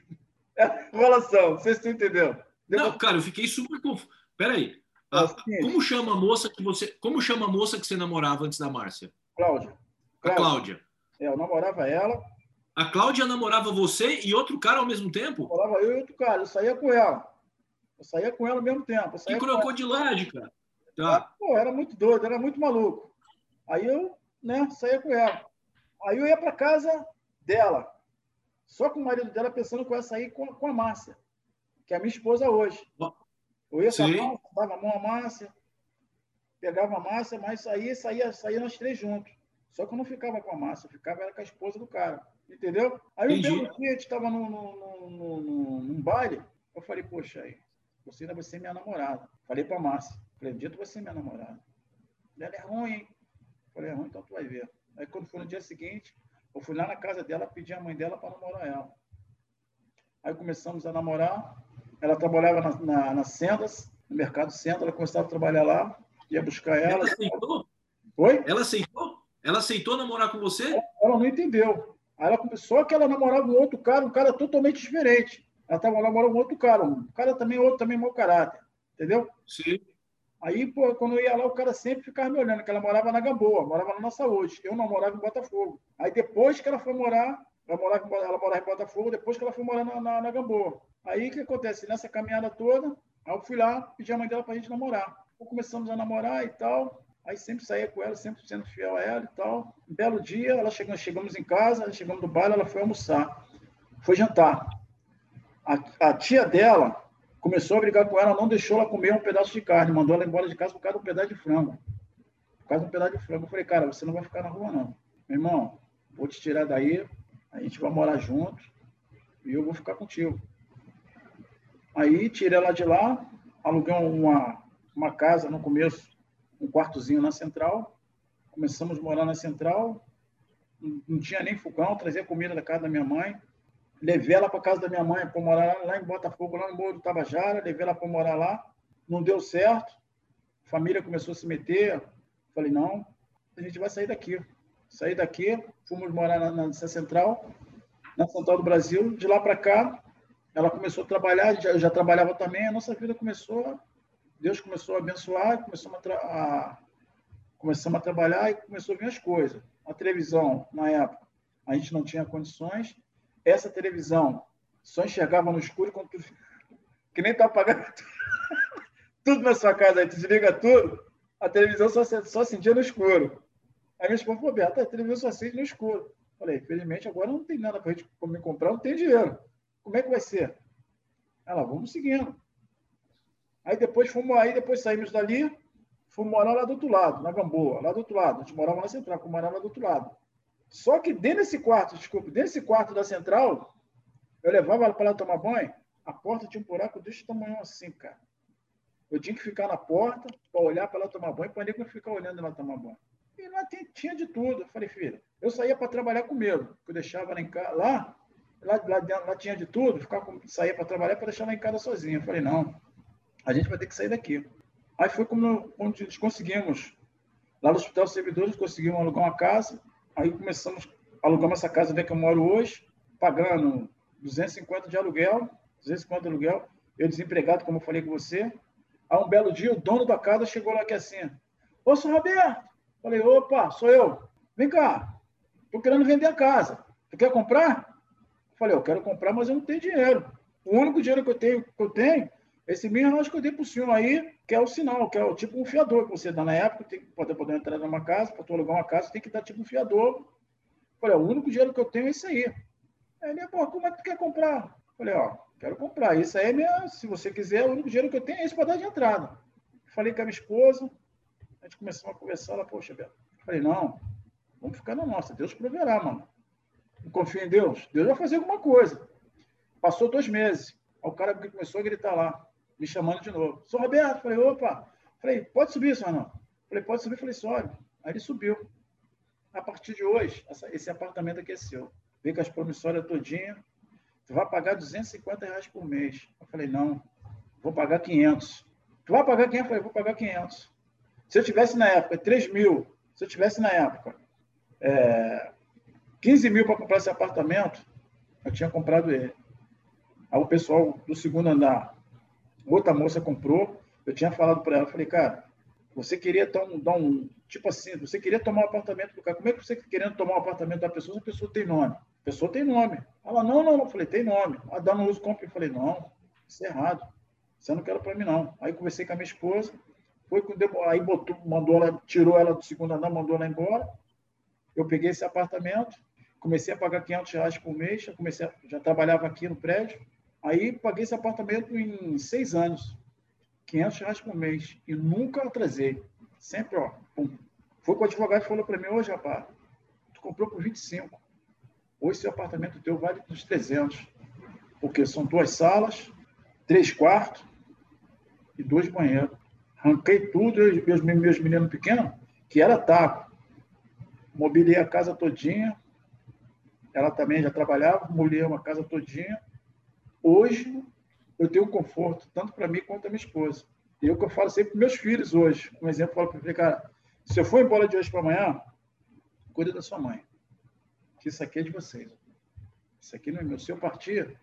[SPEAKER 2] É, enrolação, não sei se você entendeu.
[SPEAKER 1] Não, cara, eu fiquei super confuso. Peraí. Ah, como chama a moça que você. Como chama a moça que você namorava antes da Márcia?
[SPEAKER 2] Cláudia.
[SPEAKER 1] A Cláudia.
[SPEAKER 2] É, eu namorava ela.
[SPEAKER 1] A Cláudia namorava você e outro cara ao mesmo tempo?
[SPEAKER 2] Namorava eu e outro cara, eu saía com ela. Eu saía com ela ao mesmo tempo.
[SPEAKER 1] Que crocodilagem, cara.
[SPEAKER 2] Tá. Ah, pô, era muito doido, era muito maluco. Aí eu, né, saía com ela. Aí eu ia para casa dela. Só com o marido dela pensando que eu ia sair com, com a Márcia, que é a minha esposa hoje. Eu ia Sim. dava a mão a Márcia, pegava a Márcia, mas saía, saía, saía nós três juntos. Só que eu não ficava com a Márcia, eu ficava era com a esposa do cara. Entendeu? Aí um belo dia a gente estava num, num, baile, eu falei, poxa, aí, você ainda vai ser minha namorada. Falei para a Márcia. Dia tu vai ser minha namorada. Ela é ruim, hein? Falei, é ruim, então tu vai ver. Aí quando foi no dia seguinte, eu fui lá na casa dela, pedi a mãe dela para namorar ela. Aí começamos a namorar. Ela trabalhava na, na, na Sendas, no mercado Sendas, ela começava a trabalhar lá, ia buscar ela.
[SPEAKER 1] Ela aceitou?
[SPEAKER 2] Oi?
[SPEAKER 1] Ela aceitou? Ela aceitou namorar com você?
[SPEAKER 2] Ela não entendeu. Aí ela começou que ela namorava um outro cara, um cara totalmente diferente. Ela estava namorando um outro cara, um cara também, outro também mau caráter. Entendeu?
[SPEAKER 1] Sim.
[SPEAKER 2] Aí, pô, quando eu ia lá, o cara sempre ficava me olhando, que ela morava na Gamboa, morava na Saúde. Eu não morava em Botafogo. Aí, depois que ela foi morar, ela morava, ela morava em Botafogo, depois que ela foi morar na, na, na Gamboa. Aí, o que acontece? Nessa caminhada toda, aí eu fui lá, pedi a mãe dela pra gente namorar. Então, começamos a namorar e tal. Aí, sempre saía com ela, sempre sendo fiel a ela e tal. Um belo dia, ela chegou, chegamos em casa, chegamos do baile, ela foi almoçar. Foi jantar. a, a tia dela começou a brigar com ela, não deixou ela comer um pedaço de carne, mandou ela embora de casa por causa de um pedaço de frango. Por causa de um pedaço de frango. Eu falei, cara, você não vai ficar na rua, não. Meu irmão, vou te tirar daí, a gente vai morar junto e eu vou ficar contigo. Aí tirei ela de lá, aluguei uma, uma casa no começo, um quartozinho na central. Começamos a morar na central. Não, não tinha nem fogão, trazia comida da casa da minha mãe. Levei ela para casa da minha mãe para morar lá, em Botafogo, lá no Morro do Tabajara. Levei ela para morar lá. Não deu certo. A família começou a se meter. Falei, não, a gente vai sair daqui. Saí daqui, fomos morar na, na Central, na Central do Brasil. De lá para cá, ela começou a trabalhar, já, já trabalhava também. A nossa vida começou, Deus começou a abençoar, começou a, a, começamos a trabalhar e começou a vir as coisas. A televisão, na época, a gente não tinha condições essa televisão só enxergava no escuro quando tu... que nem tá apagando tudo na sua casa, aí tu desliga tudo, a televisão só, só acendia no escuro. Aí minha esposa falou, Beto, a televisão só acende no escuro. Falei, infelizmente agora não tem nada para gente me comprar, não tem dinheiro. Como é que vai ser? Ela, vamos seguindo. Aí depois fomos, aí depois saímos dali, fomos morar lá do outro lado, na Gamboa, lá do outro lado. A gente morava na Central, fomos morar lá do outro lado. Só que dentro desse quarto, desculpe, dentro desse quarto da central, eu levava ela para lá tomar banho, a porta tinha um buraco desse tamanho assim, cara. Eu tinha que ficar na porta para olhar para ela tomar banho, para ninguém ficar olhando ela tomar banho. E lá tinha de tudo. Eu falei, filha, eu saía para trabalhar com medo, eu deixava ela em casa, lá, lá, lá, lá tinha de tudo, ficar com, saía para trabalhar para deixar lá em casa sozinho. Eu falei, não, a gente vai ter que sair daqui. Aí foi como onde conseguimos, lá no Hospital Servidores, conseguimos alugar uma casa, aí começamos, alugamos essa casa onde é que eu moro hoje, pagando 250 de aluguel, 250 de aluguel, eu desempregado, como eu falei com você. Aí um belo dia, o dono da casa chegou lá aqui assim, ô, senhor Roberto, falei, opa, sou eu, vem cá, tô querendo vender a casa, tu quer comprar? Falei, eu quero comprar, mas eu não tenho dinheiro. O único dinheiro que eu tenho, que eu tenho esse eu dei para o senhor aí, que é o sinal, que é o tipo um fiador que você dá na época, tem que poder, entrar numa casa, para tu alugar uma casa, tem que dar tipo um fiador. Falei, o único dinheiro que eu tenho é isso aí. Aí ele, pô, como é que tu quer comprar? Falei, ó, quero comprar. Isso aí é minha, se você quiser, o único dinheiro que eu tenho é isso para dar de entrada. Falei com a minha esposa, a gente começou a conversar, ela, poxa, Beto. Falei, não, vamos ficar na nossa, Deus proverá, mano. Não confio em Deus, Deus vai fazer alguma coisa. Passou dois meses. Aí o cara começou a gritar lá, me chamando de novo. Sou Roberto, falei, opa. Falei, pode subir, senhor não? Falei, pode subir. Falei, sobe. Aí ele subiu. A partir de hoje, essa, esse apartamento aqui é seu. Vem com as promissórias todinha. Tu vai pagar 250 reais por mês. Eu falei, não, vou pagar 500. Tu vai pagar 500? Eu falei, vou pagar 500. Se eu tivesse na época 3 mil, se eu tivesse na época é, 15 mil para comprar esse apartamento, eu tinha comprado ele. Aí o pessoal do segundo andar, outra moça comprou, eu tinha falado para ela, falei, cara, você queria um, dar um, tipo assim, você queria tomar um apartamento do cara, como é que você querendo tomar um apartamento da pessoa se a pessoa tem nome? A pessoa tem nome. Ela, não, não, não, falei, tem nome. A no uso compra, eu falei, não, isso é errado. Eu não quero para mim, não. Aí conversei com a minha esposa, foi com, aí botou, mandou ela, tirou ela do segundo andar, mandou ela embora. Eu peguei esse apartamento, comecei a pagar 500 reais por mês, já, comecei a, já trabalhava aqui no prédio, Aí paguei esse apartamento em seis anos, 500 reais por mês, e nunca atrasei. Sempre, ó, pum. Foi com o advogado e falou para mim, hoje, rapaz, tu comprou por 25. Hoje seu apartamento teu vale uns 300. Porque são duas salas, três quartos e dois banheiros. Arranquei tudo, e meus, meus meninos pequenos, que era taco. Mobilei a casa todinha. Ela também já trabalhava, mobilei uma casa todinha Hoje, eu tenho conforto, tanto para mim quanto para minha esposa. E é o que eu falo sempre para meus filhos hoje. Um exemplo, eu falo para cara, se eu for embora de hoje para amanhã, cuida da sua mãe. Que isso aqui é de vocês. Isso aqui não é meu. Se eu partir,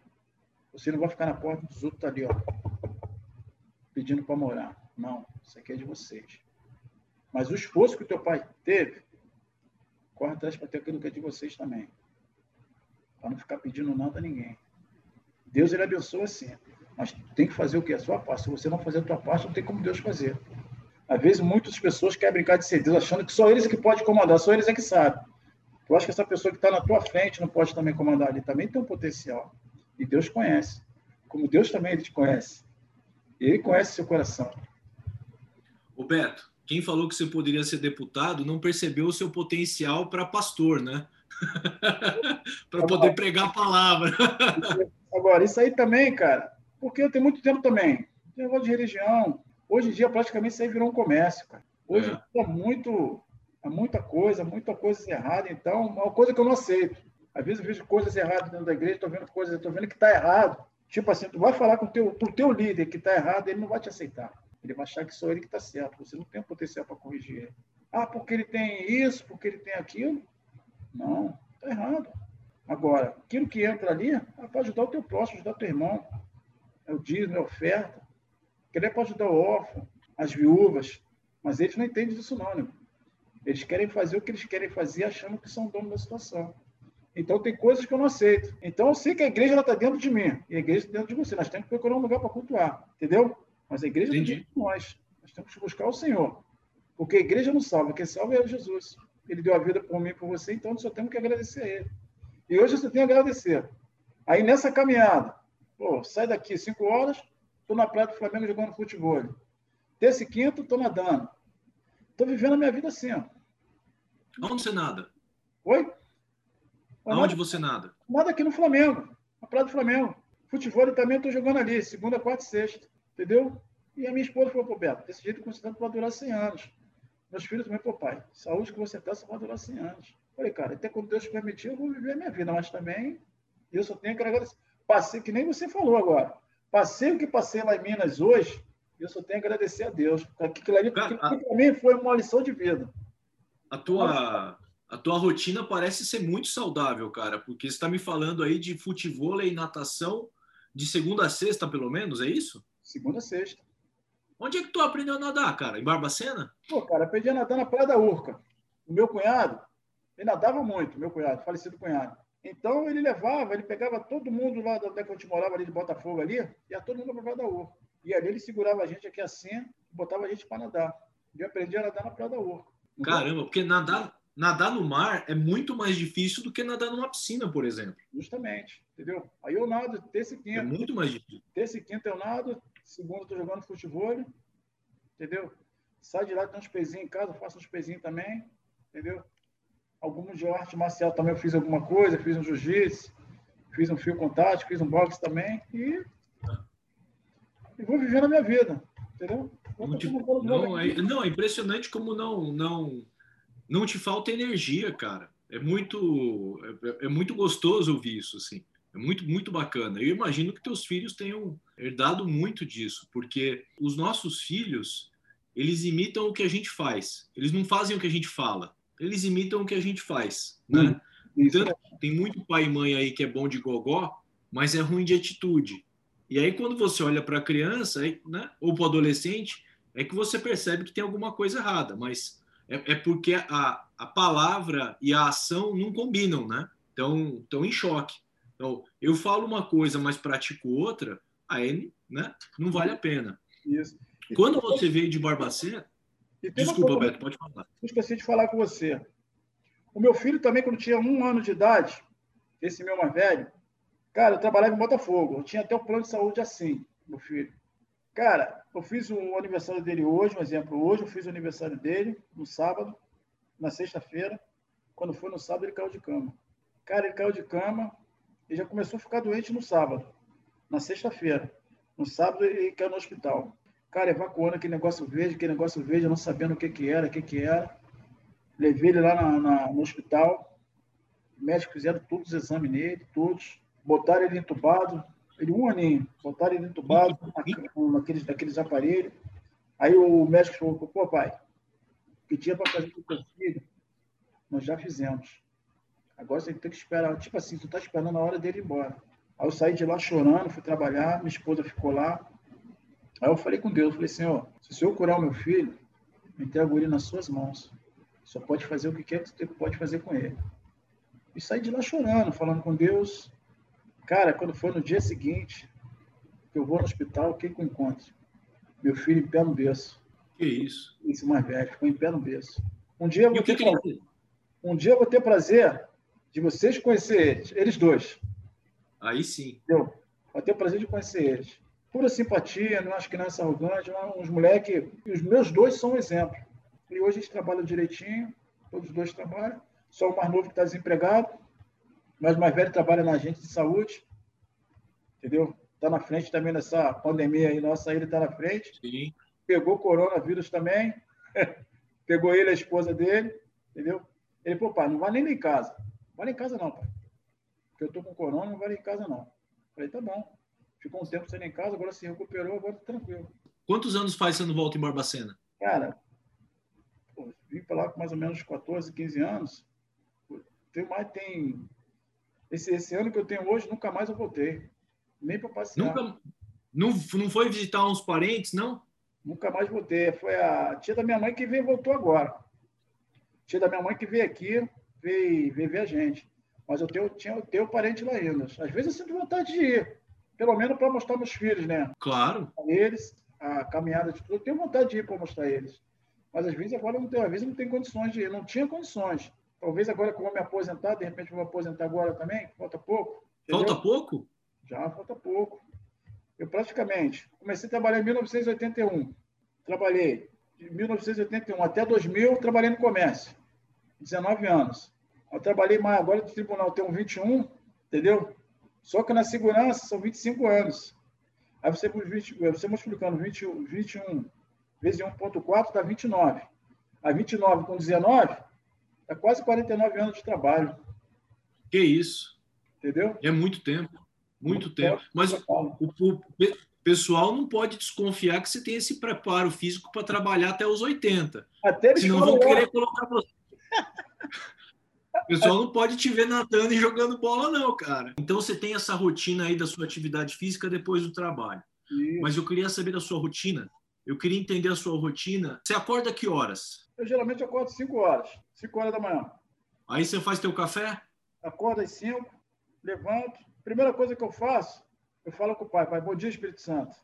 [SPEAKER 2] você não vai ficar na porta dos outros tá ali, ó, pedindo para morar. Não, isso aqui é de vocês. Mas o esforço que o teu pai teve, corre atrás para ter aquilo que é de vocês também. Para não ficar pedindo nada a ninguém. Deus ele abençoa sim, mas tem que fazer o que? A sua parte. Se você não fazer a tua parte, não tem como Deus fazer. Às vezes, muitas pessoas querem brincar de ser Deus, achando que só eles é que podem comandar, só eles é que sabem. Eu acho que essa pessoa que está na tua frente não pode também comandar ali, também tem um potencial. E Deus conhece. Como Deus também ele te conhece. Ele conhece seu coração.
[SPEAKER 1] Roberto, quem falou que você poderia ser deputado não percebeu o seu potencial para pastor, né? para poder pregar a palavra.
[SPEAKER 2] Agora, isso aí também, cara, porque eu tenho muito tempo também. Negócio de religião. Hoje em dia, praticamente, isso aí virou um comércio, cara. Hoje é, é muito, é muita coisa, muita coisa errada. Então, uma coisa que eu não aceito. Às vezes eu vejo coisas erradas dentro da igreja, estou vendo coisas, estou vendo que está errado. Tipo assim, tu vai falar com o teu, o teu líder que está errado, ele não vai te aceitar. Ele vai achar que só ele que está certo. Você não tem potencial para corrigir ele. Ah, porque ele tem isso, porque ele tem aquilo. Não, está errado. Agora, aquilo que entra ali é para ajudar o teu próximo, ajudar o teu irmão. É o dízimo, é a oferta. Aquele é para ajudar o órfão, as viúvas. Mas eles não entendem disso não, né? Eles querem fazer o que eles querem fazer achando que são dono da situação. Então, tem coisas que eu não aceito. Então, eu sei que a igreja está dentro de mim e a igreja está dentro de você. Nós temos que procurar um lugar para cultuar, entendeu? Mas a igreja está dentro de nós. Nós temos que buscar o Senhor. Porque a igreja não salva. Quem salva é Jesus. Ele deu a vida por mim e por você, então só temos que agradecer a Ele. E hoje você tem a agradecer. Aí nessa caminhada, pô, sai daqui 5 horas, estou na praia do Flamengo jogando futebol. Terça e quinto, estou nadando. Estou vivendo a minha vida assim. Ó.
[SPEAKER 1] Onde você nada?
[SPEAKER 2] Oi?
[SPEAKER 1] Onde você nada?
[SPEAKER 2] Nada aqui no Flamengo, na praia do Flamengo. Futebol também estou jogando ali, segunda, quarta e sexta. Entendeu? E a minha esposa falou, pô, Beto, desse jeito considerando para durar 100 anos. Meus filhos também, pô, pai, saúde que você está, só vai durar 100 anos. Falei, cara, até quando Deus permitir, eu vou viver a minha vida, mas também Eu só tenho que agradecer. Passei, que nem você falou agora. Passei o que passei lá em Minas hoje, eu só tenho que agradecer a Deus. Aquilo ali, para mim, foi uma lição de vida.
[SPEAKER 1] A tua, a tua rotina parece ser muito saudável, cara, porque você está me falando aí de futebol e natação de segunda a sexta, pelo menos, é isso?
[SPEAKER 2] Segunda a sexta.
[SPEAKER 1] Onde é que tu aprendeu a nadar, cara? Em Barbacena?
[SPEAKER 2] Pô, cara, aprendi a nadar na Praia da Urca. O meu cunhado, ele nadava muito, meu cunhado, falecido cunhado. Então ele levava, ele pegava todo mundo lá onde é que a gente morava ali de Botafogo ali, ia todo mundo para Praia da Urca. E ali ele segurava a gente aqui assim, botava a gente para nadar. E eu aprendi a nadar na Praia da Urca.
[SPEAKER 1] Caramba, porque nadar, nadar no mar é muito mais difícil do que nadar numa piscina, por exemplo.
[SPEAKER 2] Justamente, entendeu? Aí eu nado terça e quinta.
[SPEAKER 1] É muito mais difícil.
[SPEAKER 2] Terça e quinta eu nado, segunda eu tô jogando futebol, entendeu? Sai de lá, tem uns pezinhos em casa, faço uns pezinhos também, entendeu? Alguns de arte marcial também eu fiz alguma coisa, fiz um jiu-jitsu, fiz um fio contato, fiz um boxe também e, e vou vivendo a minha vida, entendeu?
[SPEAKER 1] Não, é, não, é impressionante como não, não, não te falta energia, cara. É muito, é, é muito gostoso ouvir isso, assim. É muito, muito bacana. Eu imagino que teus filhos tenham herdado muito disso, porque os nossos filhos, eles imitam o que a gente faz. Eles não fazem o que a gente fala. Eles imitam o que a gente faz, né? Então, tem muito pai e mãe aí que é bom de gogó, mas é ruim de atitude. E aí, quando você olha para a criança, né, ou para o adolescente, é que você percebe que tem alguma coisa errada, mas é, é, porque a, a palavra e a ação não combinam, né? Estão em choque. Então, eu falo uma coisa, mas pratico outra, aí né, não vale a pena.
[SPEAKER 2] Isso.
[SPEAKER 1] Quando você veio de Barbacena. Desculpa, coisa, Beto, pode falar.
[SPEAKER 2] Esqueci de falar com você. O meu filho também, quando tinha um ano de idade, esse meu mais velho, cara, eu trabalhava em Botafogo. Eu tinha até o plano de saúde assim, meu filho. Cara, eu fiz o aniversário dele hoje, um exemplo. Hoje eu fiz o aniversário dele, no sábado, na sexta-feira. Quando foi no sábado, ele caiu de cama. Cara, ele caiu de cama e já começou a ficar doente no sábado, na sexta-feira. No sábado, ele caiu no hospital. Cara, evacuando aquele negócio verde, aquele negócio verde, não sabendo o que, que era, o que, que era. Levei ele lá na, na, no hospital. Médicos fizeram todos os exames nele, todos. Botaram ele entubado, ele um aninho, botaram ele entubado naqueles, naqueles aparelhos. Aí o médico falou, pô, pai, o que tinha para fazer com o teu filho, nós já fizemos. Agora você tem que esperar. Tipo assim, tu tá esperando a hora dele ir embora. Aí eu saí de lá chorando, fui trabalhar, minha esposa ficou lá. Aí eu falei com Deus, falei, Senhor, se o Senhor curar o meu filho, me entrego ele nas suas mãos. Só pode fazer o que quer que você pode fazer com ele. E saí de lá chorando, falando com Deus. Cara, quando foi no dia seguinte, que eu vou no hospital, o que, que eu encontro? Meu filho em pé no berço.
[SPEAKER 1] Que isso?
[SPEAKER 2] Esse mais velho, ficou em pé no berço. Um dia eu vou, ter, prazer, um dia eu vou ter prazer de vocês conhecer eles, eles dois.
[SPEAKER 1] Aí sim.
[SPEAKER 2] Eu vou ter prazer de conhecer eles. Pura simpatia, não acho que não é arrogante, uns moleques. Os meus dois são um exemplo. E hoje eles trabalham direitinho, todos os dois trabalham. Só o mais novo que está desempregado, mas o mais velho trabalha na agente de saúde, entendeu? Está na frente também nessa pandemia aí nossa, ele está na frente.
[SPEAKER 1] Sim.
[SPEAKER 2] Pegou coronavírus também, pegou ele, a esposa dele, entendeu? Ele, pô, pai, não vai nem em casa. Nem em casa não, pai. Porque eu tô com corona, não vai nem em casa não. Falei, tá bom. Ficou um tempo sem em casa, agora se recuperou, agora tá tranquilo.
[SPEAKER 1] Quantos anos faz você não volta em Barbacena?
[SPEAKER 2] Cara, pô, vim para lá com mais ou menos 14, 15 anos. Tem mais, tem esse, esse ano que eu tenho hoje, nunca mais eu voltei. Nem para passear.
[SPEAKER 1] Nunca, não, não foi visitar uns parentes, não?
[SPEAKER 2] Nunca mais voltei. Foi a tia da minha mãe que veio voltou agora. Tia da minha mãe que veio aqui, veio, veio ver a gente. Mas eu tenho, tinha, eu tenho parente lá ainda. Às vezes eu sinto vontade de ir. Pelo menos para mostrar meus filhos, né?
[SPEAKER 1] Claro.
[SPEAKER 2] A eles, a caminhada de tudo. Eu tenho vontade de ir para mostrar eles. Mas às vezes agora não tenho, às vezes não tenho condições de ir. Não tinha condições. Talvez agora que eu vou me aposentar, de repente vou me aposentar agora também, falta pouco.
[SPEAKER 1] Entendeu? Falta pouco?
[SPEAKER 2] Já falta pouco. Eu praticamente comecei a trabalhar em 1981. Trabalhei de 1981 até 2000, trabalhei no comércio. 19 anos. Eu trabalhei mais agora no tribunal, tenho 21, entendeu? Só que na segurança são 25 anos. Aí você, você multiplicando 20, 21 vezes 1,4 dá 29. A 29 com 19 é quase 49 anos de trabalho.
[SPEAKER 1] Que isso?
[SPEAKER 2] Entendeu?
[SPEAKER 1] É muito tempo. Muito tempo. Mas o, o, pessoal não pode desconfiar que você tem esse preparo físico para trabalhar até os 80. Até eles Senão vão querer colocar você. O pessoal não pode te ver nadando e jogando bola, não, cara. Então você tem essa rotina aí da sua atividade física depois do trabalho. Isso. Mas eu queria saber da sua rotina. Eu queria entender a sua rotina. Você acorda que horas?
[SPEAKER 2] Eu geralmente acordo 5 horas. 5 horas da manhã.
[SPEAKER 1] Aí você faz teu café?
[SPEAKER 2] Acordo às 5, levanto. Primeira coisa que eu faço, eu falo com o pai, pai, bom dia, Espírito Santo.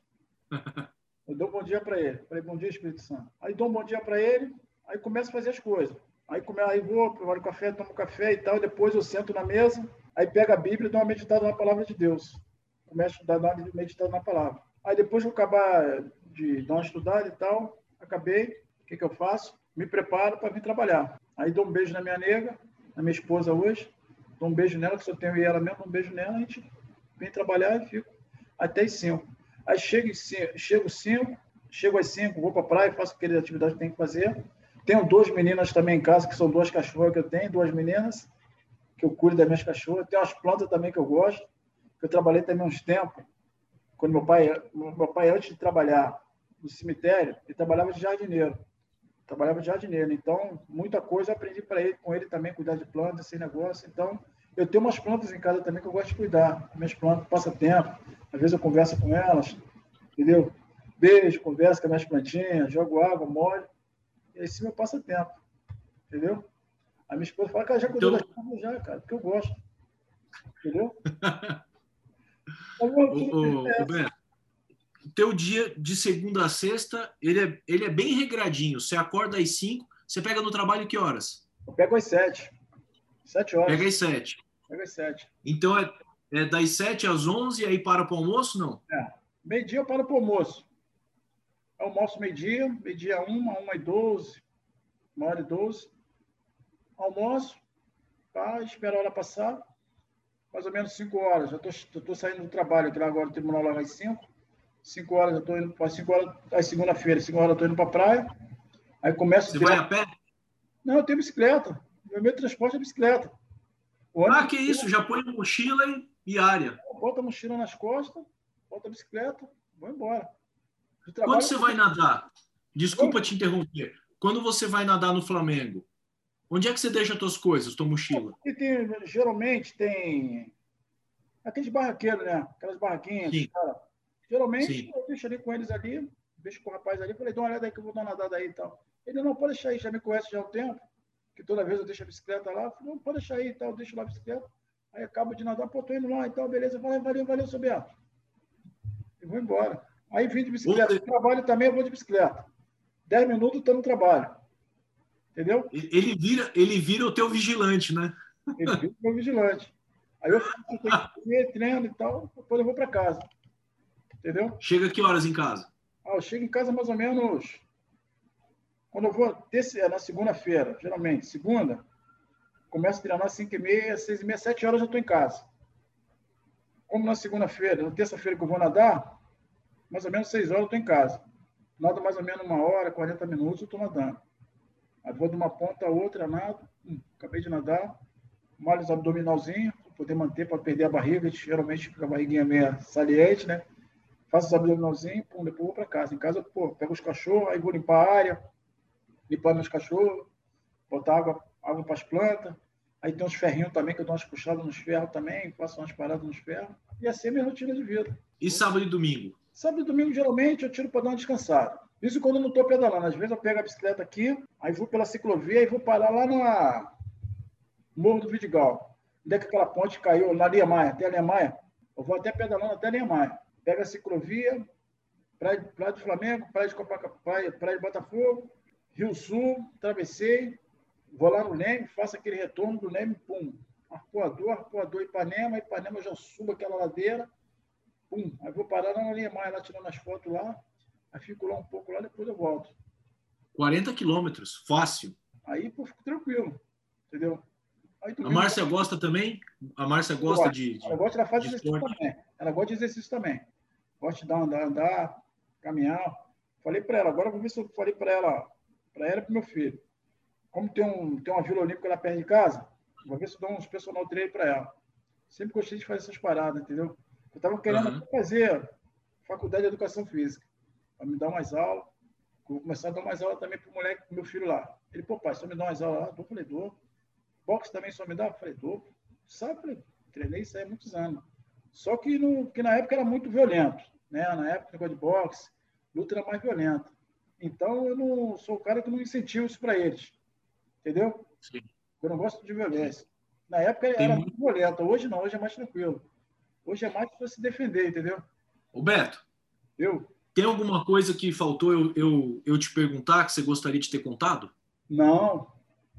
[SPEAKER 2] Eu dou um bom dia para ele. Falei, bom dia, Espírito Santo. Aí dou um bom dia para ele, aí começo a fazer as coisas. Aí, aí vou, preparo o café, tomo café e tal, depois eu sento na mesa, aí pego a Bíblia e dou uma meditada na palavra de Deus. Começo a dar uma meditada na palavra. Aí depois que eu acabar de dar uma estudada e tal, acabei, o que, que eu faço? Me preparo para vir trabalhar. Aí dou um beijo na minha nega, na minha esposa hoje, dou um beijo nela, que só tenho ela mesmo, um beijo nela, a gente vem trabalhar e fico até as 5. Aí chego, chego 5, chego às 5, vou para a praia, faço aquelas atividades que tem que fazer. Tenho duas meninas também em casa, que são duas cachorras que eu tenho, duas meninas, que eu cuido das minhas cachorras. Tenho umas plantas também que eu gosto, que eu trabalhei também uns tempos. Quando meu pai, meu pai antes de trabalhar no cemitério, ele trabalhava de jardineiro. Trabalhava de jardineiro. Então, muita coisa eu aprendi para ele, com ele também, cuidar de plantas, esse negócio. Então, eu tenho umas plantas em casa também que eu gosto de cuidar. Minhas plantas, passa tempo. Às vezes eu converso com elas, entendeu? Beijo, converso com as minhas plantinhas, jogo água, molho. Esse é meu passatempo, entendeu? A minha esposa fala, cara, já cuidou então... das já, cara, porque eu gosto. Entendeu?
[SPEAKER 1] o, o, o o teu dia de segunda a sexta, ele é, ele é bem regradinho. Você acorda às 5, você pega no trabalho que horas?
[SPEAKER 2] Eu pego às 7. 7 horas.
[SPEAKER 1] Pega às 7.
[SPEAKER 2] Pega às 7.
[SPEAKER 1] Então é, é das 7 às 11 aí para para o almoço, não?
[SPEAKER 2] É. Meio-dia eu paro para o almoço. Almoço meio-dia, meio-dia uma, uma e doze, uma hora e doze. Almoço, tá, espero a hora passar, mais ou menos cinco horas. Já estou saindo do trabalho, que lá agora o tribunal lá às cinco. Cinco horas, eu estou indo para cinco horas, é segunda-feira, cinco horas eu estou indo para a praia. Aí começo
[SPEAKER 1] Você vai a pé?
[SPEAKER 2] Não, eu tenho bicicleta. Meu meio de transporte é bicicleta.
[SPEAKER 1] ah, que isso, já põe mochila e área.
[SPEAKER 2] Bota a mochila nas costas, bota a bicicleta, vou embora.
[SPEAKER 1] Quando você vai nadar? Desculpa te interromper. Quando você vai nadar no Flamengo, onde é que você deixa as suas coisas, tua mochila?
[SPEAKER 2] Tem, geralmente tem aqueles barraqueiros, né? Aquelas barraquinhas. Geralmente Sim. eu deixo ali com eles ali, deixo com o rapaz ali, falei, dá uma olhada aí que eu vou dar uma nadada aí e tal. Ele não pode deixar aí, já me conhece já há um tempo, que toda vez eu deixo a bicicleta lá, falei, não pode deixar aí e tal, deixo lá a bicicleta. Aí acabo de nadar, pô, tô indo lá e tal, beleza. Falei, valeu, valeu, seu Beto. E vou embora. Aí vim de bicicleta. trabalho também, eu vou de bicicleta. Dez minutos estou no trabalho. Entendeu?
[SPEAKER 1] Ele vira, ele vira o teu vigilante, né?
[SPEAKER 2] Ele vira o meu vigilante. Aí eu faço treino e tal, depois eu vou para casa. Entendeu?
[SPEAKER 1] Chega que horas em casa?
[SPEAKER 2] Ah, eu chego em casa mais ou menos. Quando eu vou ter, na segunda-feira, geralmente, segunda, começo a treinar às 5 e meia, 6 e meia, 7 horas eu estou em casa. Como na segunda-feira, na terça-feira que eu vou nadar, mais ou menos seis horas eu estou em casa. Nado mais ou menos uma hora, 40 minutos, eu estou nadando. Aí vou de uma ponta a outra, nado, hum, acabei de nadar, malho os abdominalzinhos, para poder manter, para perder a barriga, geralmente fica a barriguinha meio saliente, né? Faço os abdominalzinhos, pum, depois vou para casa. Em casa, pô, pego os cachorros, aí vou limpar a área, limpar meus cachorros, botar água, água para as plantas, aí tem uns ferrinhos também, que eu dou umas puxadas nos ferros também, faço umas paradas nos ferros, e assim é minha rotina de vida.
[SPEAKER 1] E sábado e domingo?
[SPEAKER 2] Sábado e domingo, geralmente, eu tiro para dar uma descansada. Isso quando eu não estou pedalando. Às vezes eu pego a bicicleta aqui, aí vou pela ciclovia e vou parar lá no Morro do Vidigal. Onde é que aquela ponte caiu? Na Maia, até a Maia. Eu vou até pedalando até a Maia. Pega a ciclovia, Praia, praia do Flamengo, Praia de Copacabana, praia, praia de Botafogo, Rio Sul, atravessei, vou lá no Leme, faço aquele retorno do Leme, pum, arpoador, arpoador Ipanema, Ipanema já subo aquela ladeira, Pum, aí vou parar na linha mais lá, tirando as fotos lá, aí fico lá um pouco lá, depois eu volto.
[SPEAKER 1] 40 quilômetros, fácil.
[SPEAKER 2] Aí pô, fico tranquilo, entendeu?
[SPEAKER 1] Aí, a Márcia gosta também? A Márcia gosta de, de.
[SPEAKER 2] Ela gosta, faz exercício também. Ela gosta de exercício também. Gosta de dar, andar, andar, caminhar. Falei para ela, agora vou ver se eu falei para ela, para ela e para meu filho. Como tem, um, tem uma Vila Olímpica lá perto de casa, vou ver se eu dou uns personal treino para ela. Sempre gostei de fazer essas paradas, entendeu? Eu tava querendo
[SPEAKER 1] Uhum.
[SPEAKER 2] fazer faculdade de educação física, para me dar mais aula. Vou começar a dar mais aula também pro moleque, pro meu filho lá. Ele, pô, pai, só me dá mais aula lá? Eu falei, dou. Boxe também só me dá? Eu falei, dou. Sabe? Falei, treinei isso aí há muitos anos. Só que, no, que na época era muito violento, né? Na época, o negócio de boxe, luta era mais violenta. Então, eu não sou o cara que não incentivo isso para eles. Entendeu?
[SPEAKER 1] Sim.
[SPEAKER 2] Eu não gosto de violência. Na época era
[SPEAKER 1] muito-
[SPEAKER 2] muito violenta. Hoje não, hoje é mais tranquilo. Hoje é mais para se defender, entendeu?
[SPEAKER 1] Ô Beto,
[SPEAKER 2] Eu?
[SPEAKER 1] tem alguma coisa que faltou eu, eu, eu te perguntar que você gostaria de ter contado?
[SPEAKER 2] Não.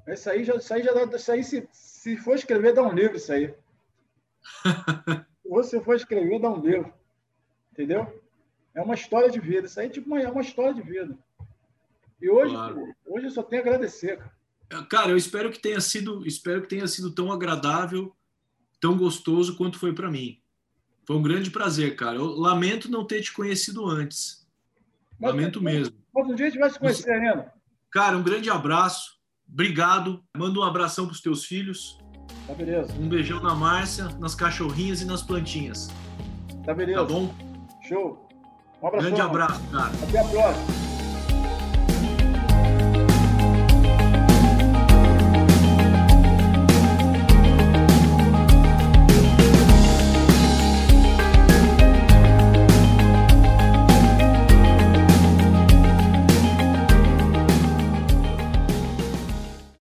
[SPEAKER 2] Isso aí já, isso aí já dá, isso aí se, se for escrever, dá um livro isso aí. se você for escrever, dá um livro. Entendeu? É uma história de vida. Isso aí tipo uma, é uma história de vida. E hoje,
[SPEAKER 1] Claro.
[SPEAKER 2] hoje eu só tenho a agradecer. cara.
[SPEAKER 1] Cara, eu espero que tenha sido, espero que tenha sido tão agradável, tão gostoso quanto foi para mim. Foi um grande prazer, cara. Eu lamento não ter te conhecido antes.
[SPEAKER 2] Mas-
[SPEAKER 1] Lamento mesmo.
[SPEAKER 2] Mas um dia a gente vai se conhecer ainda.
[SPEAKER 1] Cara, um grande abraço. Obrigado. Manda um abração pros teus filhos.
[SPEAKER 2] Tá beleza.
[SPEAKER 1] Um beijão na Márcia, nas cachorrinhas e nas plantinhas.
[SPEAKER 2] Tá beleza.
[SPEAKER 1] Tá bom?
[SPEAKER 2] Show. Um abraço.
[SPEAKER 1] Grande abraço, cara.
[SPEAKER 2] Até a próxima.